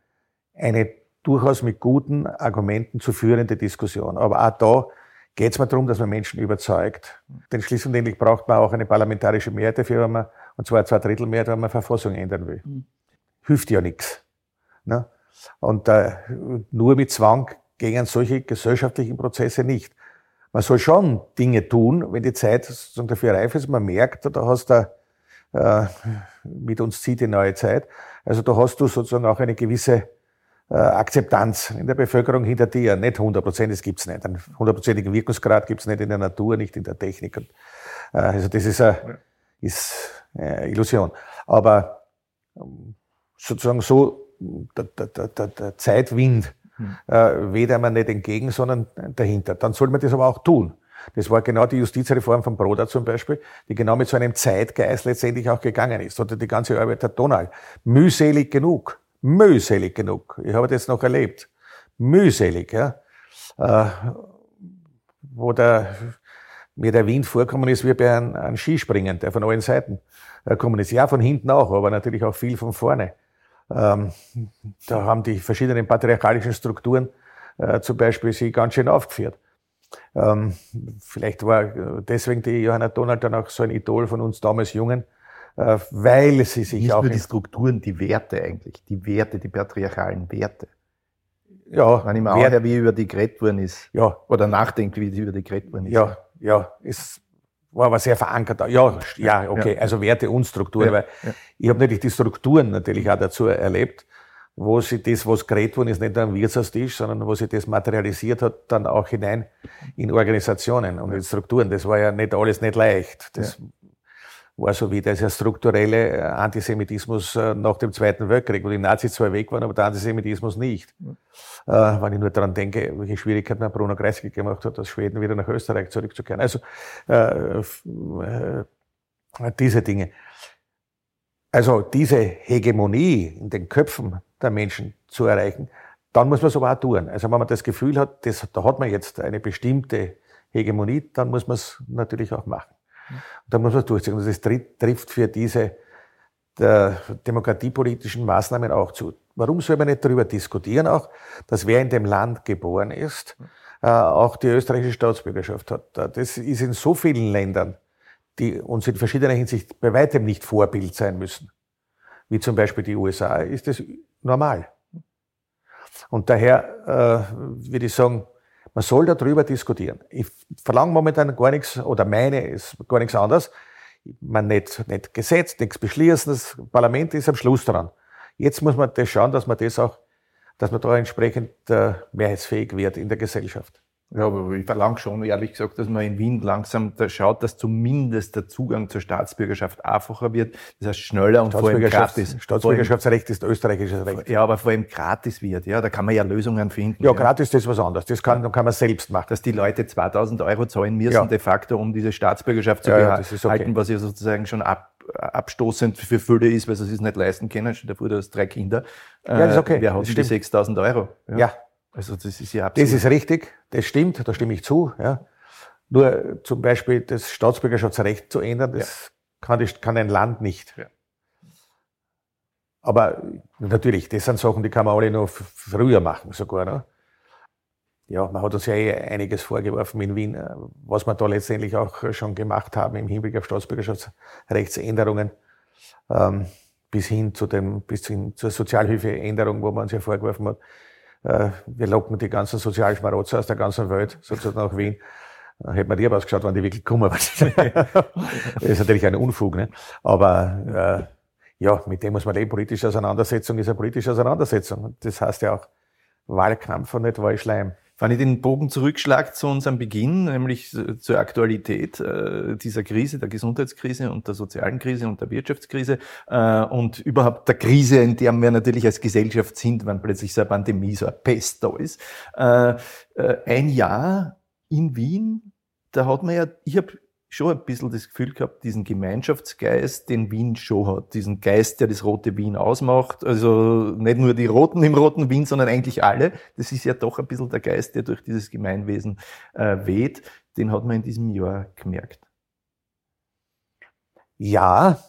eine durchaus mit guten Argumenten zu führende Diskussion. Aber auch da geht es mir darum, dass man Menschen überzeugt. Denn schließlich und endlich braucht man auch eine parlamentarische Mehrheit dafür, wenn man, und zwar zwei Drittel Mehrheit, wenn man Verfassung ändern will. Mhm. Hilft ja nichts. Ne? Und äh, nur mit Zwang gegen solche gesellschaftlichen Prozesse nicht. Man soll schon Dinge tun, wenn die Zeit sozusagen dafür reif ist. Man merkt, da hast du, äh, mit uns zieht die neue Zeit. Also da hast du sozusagen auch eine gewisse Akzeptanz in der Bevölkerung hinter dir. Nicht 100 Prozent, das gibt's nicht. Einen hundertprozentigen Wirkungsgrad gibt's nicht in der Natur, nicht in der Technik. Und, äh, also das ist, eine, ist eine Illusion. Aber ähm, sozusagen so der, der, der, der Zeitwind hm. äh, weht einem nicht entgegen, sondern dahinter. Dann soll man das aber auch tun. Das war genau die Justizreform von Broda zum Beispiel, die genau mit so einem Zeitgeist letztendlich auch gegangen ist. Oder die ganze Arbeit der Donald. Mühselig genug mühselig genug. Ich habe das noch erlebt. Mühselig, ja. Äh, wo der, mir der Wind vorkommen ist wie bei einem, einem Skispringen, der von allen Seiten äh, kommen ist. Ja, von hinten auch, aber natürlich auch viel von vorne. Ähm, da haben die verschiedenen patriarchalischen Strukturen äh, zum Beispiel sich ganz schön aufgeführt. Ähm, vielleicht war deswegen die Johanna Donald dann auch so ein Idol von uns damals Jungen, äh, weil sie sich Nicht auch. Nur die Strukturen, die Werte eigentlich, die Werte, die patriarchalen Werte. Ja. Wenn ich mir anhöre, wie über die geredet worden ist. Ja. Oder nachdenke, wie über die geredet worden ist. Ja, ja. Es war aber sehr verankert. Ja, ja, okay. Ja. Also Werte und Strukturen, ja. weil ja. ich habe natürlich die Strukturen natürlich auch dazu erlebt, wo sie das, was geredet worden ist, nicht nur am Wirtshaustisch, sondern wo sie das materialisiert hat, dann auch hinein in Organisationen und in Strukturen. Das war ja nicht alles nicht leicht. Das war so wie dieser strukturelle äh, Antisemitismus äh, nach dem Zweiten Weltkrieg, wo die Nazis zwar weg waren, aber der Antisemitismus nicht. Mhm. Äh, wenn ich nur daran denke, welche Schwierigkeiten man Bruno Kreisky gemacht hat, aus Schweden wieder nach Österreich zurückzukehren. Also äh, äh, diese Dinge. Also diese Hegemonie in den Köpfen der Menschen zu erreichen, dann muss man es aber auch tun. Also wenn man das Gefühl hat, das, da hat man jetzt eine bestimmte Hegemonie, dann muss man es natürlich auch machen. Und dann muss man es durchziehen. Und das trifft für diese demokratiepolitischen Maßnahmen auch zu. Warum soll man nicht darüber diskutieren, auch, dass wer in dem Land geboren ist, äh, auch die österreichische Staatsbürgerschaft hat. Das ist in so vielen Ländern, die uns in verschiedener Hinsicht bei weitem nicht Vorbild sein müssen, wie zum Beispiel die USA, ist das normal. Und daher äh, würde ich sagen, man soll darüber diskutieren. Ich verlange momentan gar nichts, oder meine ist gar nichts anderes. Man nicht, nicht Gesetz, nichts beschließen, das Parlament ist am Schluss dran. Jetzt muss man das schauen, dass man das auch, dass man da entsprechend äh, mehrheitsfähig wird in der Gesellschaft. Ja, aber ich verlange schon, ehrlich gesagt, dass man in Wien langsam da schaut, dass zumindest der Zugang zur Staatsbürgerschaft einfacher wird. Das heißt schneller und vor allem gratis. Staatsbürgerschaftsrecht ist österreichisches Recht. Ja, aber vor allem gratis wird. Ja, da kann man ja Lösungen finden. Ja, ja. gratis das ist was anderes. Das kann, kann man selbst machen. Dass die Leute 2000 Euro zahlen müssen, ja. de facto, um diese Staatsbürgerschaft zu ja, behalten, ja, okay. was ja sozusagen schon ab, abstoßend für viele ist, weil sie es nicht leisten können. Vor, du hast drei Kinder. Ja, das ist okay. Wer hat die 6000 Euro? ja. Also das ist ja absolut. Das ist richtig, das stimmt, da stimme ich zu. Ja. Nur zum Beispiel das Staatsbürgerschaftsrecht zu ändern, das ja. kann, das kann ein Land nicht. Ja. Aber natürlich, das sind Sachen, die kann man alle noch früher machen sogar. Ne? Ja, man hat uns ja eh einiges vorgeworfen in Wien, äh, was wir da letztendlich auch schon gemacht haben im Hinblick auf Staatsbürgerschaftsrechtsänderungen, ähm, bis hin zu dem, bis hin zur Sozialhilfeänderung, wo man uns ja vorgeworfen hat, wir locken die ganzen Sozialschmarotzer aus der ganzen Welt sozusagen nach Wien. Äh, hätte man dir aber ausgeschaut, wenn die wirklich kommen. das ist natürlich ein Unfug. Ne? Aber äh, ja, mit dem muss man leben. Politische Auseinandersetzung ist eine politische Auseinandersetzung. Das heißt ja auch Wahlkampf und nicht Wahlschleim. Wenn ich den Bogen zurückschlage zu unserem Beginn, nämlich zur Aktualität äh, dieser Krise, der Gesundheitskrise und der sozialen Krise und der Wirtschaftskrise äh, und überhaupt der Krise, in der wir natürlich als Gesellschaft sind, wenn plötzlich so eine Pandemie, so eine Pest da ist. Äh, ein Jahr in Wien, da hat man ja, ich habe schon ein bisschen das Gefühl gehabt, diesen Gemeinschaftsgeist, den Wien schon hat, diesen Geist, der das rote Wien ausmacht, also nicht nur die Roten im roten Wien, sondern eigentlich alle. Das ist ja doch ein bisschen der Geist, der durch dieses Gemeinwesen äh, weht. Den hat man in diesem Jahr gemerkt. Ja,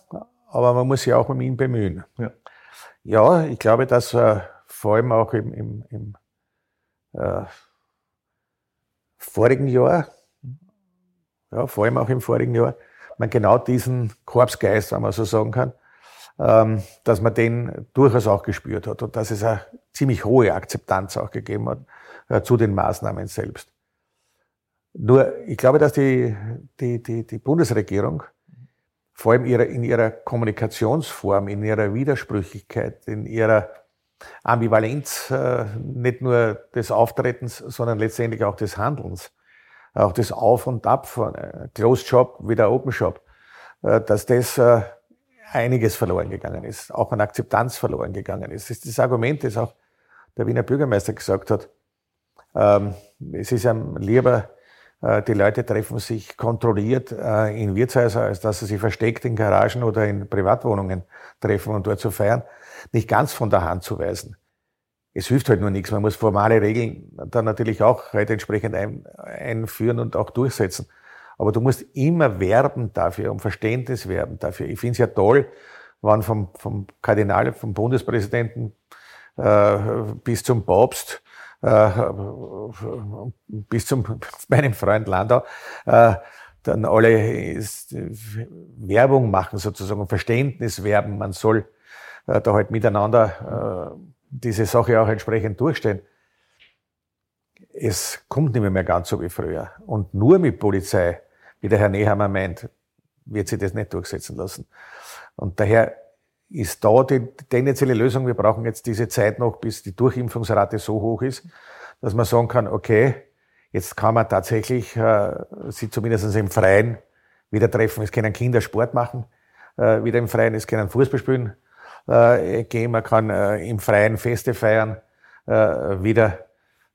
aber man muss sich auch um ihn bemühen. Ja, ja ich glaube, dass äh, vor allem auch im, im, im äh, vorigen Jahr ja, vor allem auch im vorigen Jahr, man genau diesen Korpsgeist, wenn man so sagen kann, ähm, dass man den durchaus auch gespürt hat und dass es eine ziemlich hohe Akzeptanz auch gegeben hat äh, zu den Maßnahmen selbst. Nur, ich glaube, dass die, die, die, die Bundesregierung vor allem ihre, in ihrer Kommunikationsform, in ihrer Widersprüchlichkeit, in ihrer Ambivalenz äh, nicht nur des Auftretens, sondern letztendlich auch des Handelns auch das Auf und Ab von äh, Closed Shop wieder Open Shop, äh, dass das äh, einiges verloren gegangen ist, auch an Akzeptanz verloren gegangen ist. Das ist das Argument, das auch der Wiener Bürgermeister gesagt hat. Ähm, es ist einem lieber, die Leute treffen sich kontrolliert in Wirtshäusern, als dass sie sich versteckt in Garagen oder in Privatwohnungen treffen und dort zu feiern, nicht ganz von der Hand zu weisen es hilft halt nur nichts. Man muss formale Regeln dann natürlich auch halt entsprechend ein, einführen und auch durchsetzen. Aber du musst immer werben dafür, um Verständnis werben dafür. Ich finde es ja toll, wann vom, vom Kardinal, vom Bundespräsidenten äh, bis zum Papst, äh, bis zum meinem Freund Landau, äh, dann alle ist, Werbung machen sozusagen, Verständnis werben. Man soll äh, da halt miteinander äh, diese Sache auch entsprechend durchstehen. Es kommt nicht mehr ganz so wie früher. Und nur mit Polizei, wie der Herr Nehammer meint, wird sich das nicht durchsetzen lassen. Und daher ist da die tendenzielle Lösung, wir brauchen jetzt diese Zeit noch, bis die Durchimpfungsrate so hoch ist, dass man sagen kann, okay, jetzt kann man tatsächlich äh, sie zumindest im Freien wieder treffen. Es können Kinder Sport machen, äh, wieder im Freien, es können Fußball spielen äh, gehen, man kann äh, im Freien Feste feiern, äh, wieder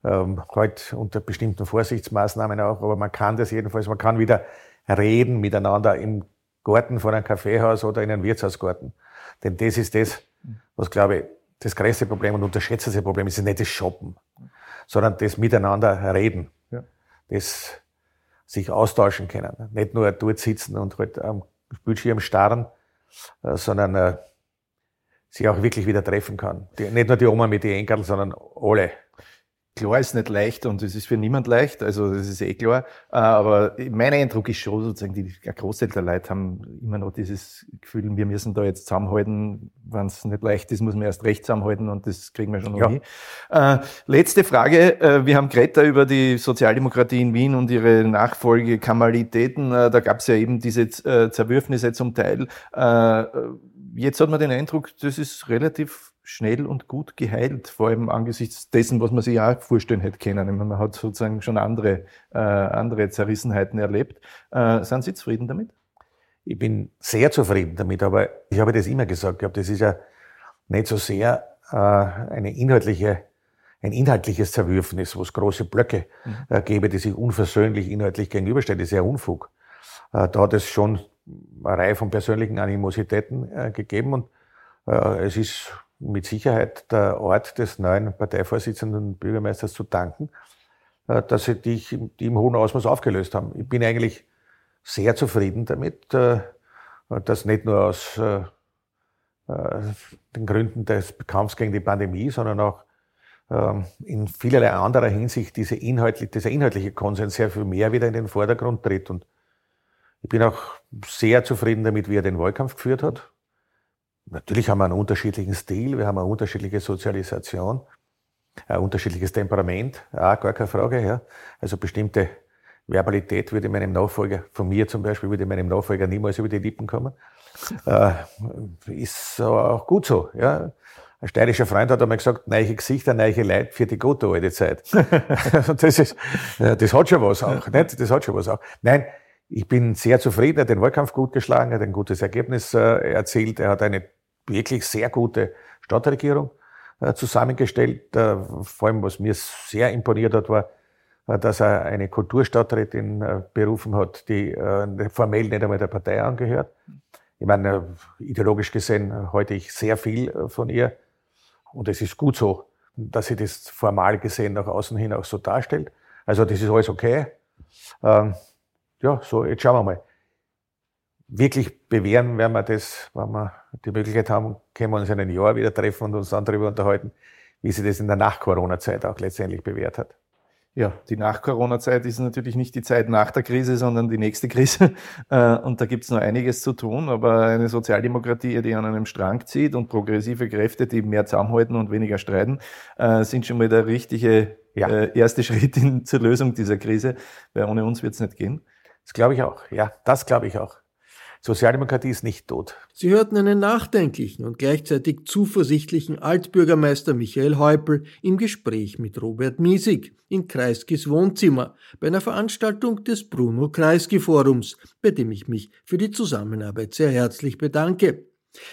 ähm, halt unter bestimmten Vorsichtsmaßnahmen auch, aber man kann das jedenfalls, man kann wieder reden miteinander im Garten von einem Kaffeehaus oder in einem Wirtshausgarten. Denn das ist das, was glaube ich, das größte Problem und unterschätzte Problem ist, ist nicht das Shoppen, sondern das Miteinander reden. Ja. Das sich austauschen können. Nicht nur dort sitzen und halt am Bildschirm starren, äh, sondern sich auch wirklich wieder treffen kann. Die, nicht nur die Oma mit den Enkeln, sondern alle. Klar ist nicht leicht und es ist für niemand leicht, also das ist eh klar. Äh, aber mein Eindruck ist schon sozusagen, die Großteil der Leute haben immer noch dieses Gefühl, wir müssen da jetzt zusammenhalten. Wenn es nicht leicht ist, muss man erst recht zusammenhalten und das kriegen wir schon noch ja. hin. Äh, letzte Frage. Äh, wir haben Greta über die Sozialdemokratie in Wien und ihre Nachfolgekamalitäten. Äh, da gab es ja eben diese Zerwürfnisse zum Teil. Äh, jetzt hat man den Eindruck, das ist relativ schnell und gut geheilt, vor allem angesichts dessen, was man sich auch vorstellen hätte können. Man hat sozusagen schon andere, äh, andere Zerrissenheiten erlebt. Äh, sind Sie zufrieden damit? Ich bin sehr zufrieden damit, aber ich habe das immer gesagt gehabt, das ist ja nicht so sehr äh, eine inhaltliche, ein inhaltliches Zerwürfnis, wo es große Blöcke mhm. äh, gäbe, die sich unversöhnlich inhaltlich gegenüberstellen. Das ist ja Unfug. Äh, da hat es schon eine Reihe von persönlichen Animositäten äh, gegeben und äh, es ist mit Sicherheit der Ort des neuen Parteivorsitzenden Bürgermeisters zu danken, äh, dass sie die, die im hohen Ausmaß aufgelöst haben. Ich bin eigentlich sehr zufrieden damit, dass nicht nur aus den Gründen des Kampfs gegen die Pandemie, sondern auch ähm, in vielerlei anderer Hinsicht diese inhaltlich, dieser inhaltliche Konsens sehr viel mehr wieder in den Vordergrund tritt. Und ich bin auch sehr zufrieden damit, wie er den Wahlkampf geführt hat. Natürlich haben wir einen unterschiedlichen Stil, wir haben eine unterschiedliche Sozialisation, ein unterschiedliches Temperament, auch gar keine Frage. Ja. Also bestimmte Verbalität würde meinem Nachfolger, von mir zum Beispiel, würde meinem Nachfolger niemals über die Lippen kommen. äh, ist auch gut so. Ja. Ein steirischer Freund hat einmal gesagt, neue Gesichter, neue Leid für die gute alte Zeit. das, ist, das hat schon was auch. Nicht? Das hat schon was auch. Nein, ich bin sehr zufrieden, er hat den Wahlkampf gut geschlagen, er hat ein gutes Ergebnis äh, erzielt, er hat eine wirklich sehr gute Stadtregierung äh, zusammengestellt. Äh, vor allem, was mir sehr imponiert hat, war, äh, dass er eine Kulturstadträtin äh, berufen hat, die äh, formell nicht einmal der Partei angehört. Ich meine, ideologisch gesehen halte ich sehr viel von ihr und es ist gut so, dass sie das formal gesehen nach außen hin auch so darstellt. Also das ist alles okay. Ja, so, jetzt schauen wir mal. Wirklich bewähren werden wir das, wenn wir die Möglichkeit haben, können wir uns in einem Jahr wieder treffen und uns dann darüber unterhalten, wie sich das in der Nach-Corona-Zeit auch letztendlich bewährt hat. Ja, die Nach-Corona-Zeit ist natürlich nicht die Zeit nach der Krise, sondern die nächste Krise. Äh, und da gibt es noch einiges zu tun. Aber eine Sozialdemokratie, die an einem Strang zieht und progressive Kräfte, die mehr zusammenhalten und weniger streiten, äh, sind schon mal der richtige ja. Äh, erste Schritt in, zur Lösung dieser Krise. Weil ohne uns wird es nicht gehen. Das glaube ich auch. Ja, das glaube ich auch. Sozialdemokratie ist nicht tot. Sie hörten einen nachdenklichen und gleichzeitig zuversichtlichen Altbürgermeister Michael Häupl im Gespräch mit Robert Miesig in Kreiskis Wohnzimmer bei einer Veranstaltung des Bruno Kreisky Forums, bei dem ich mich für die Zusammenarbeit sehr herzlich bedanke.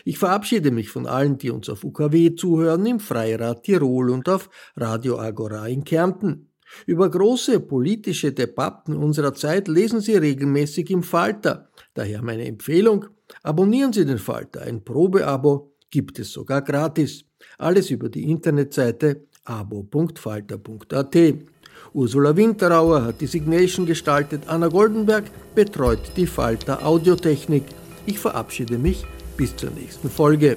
Ich verabschiede mich von allen, die uns auf UKW zuhören, im Freirad Tirol und auf Radio Agora in Kärnten. Über große politische Debatten unserer Zeit lesen Sie regelmäßig im Falter. Daher meine Empfehlung, abonnieren Sie den Falter. Ein Probeabo gibt es sogar gratis. Alles über die Internetseite abo.falter.at. Ursula Winterauer hat die Signation gestaltet, Anna Goldenberg betreut die Falter Audiotechnik. Ich verabschiede mich bis zur nächsten Folge.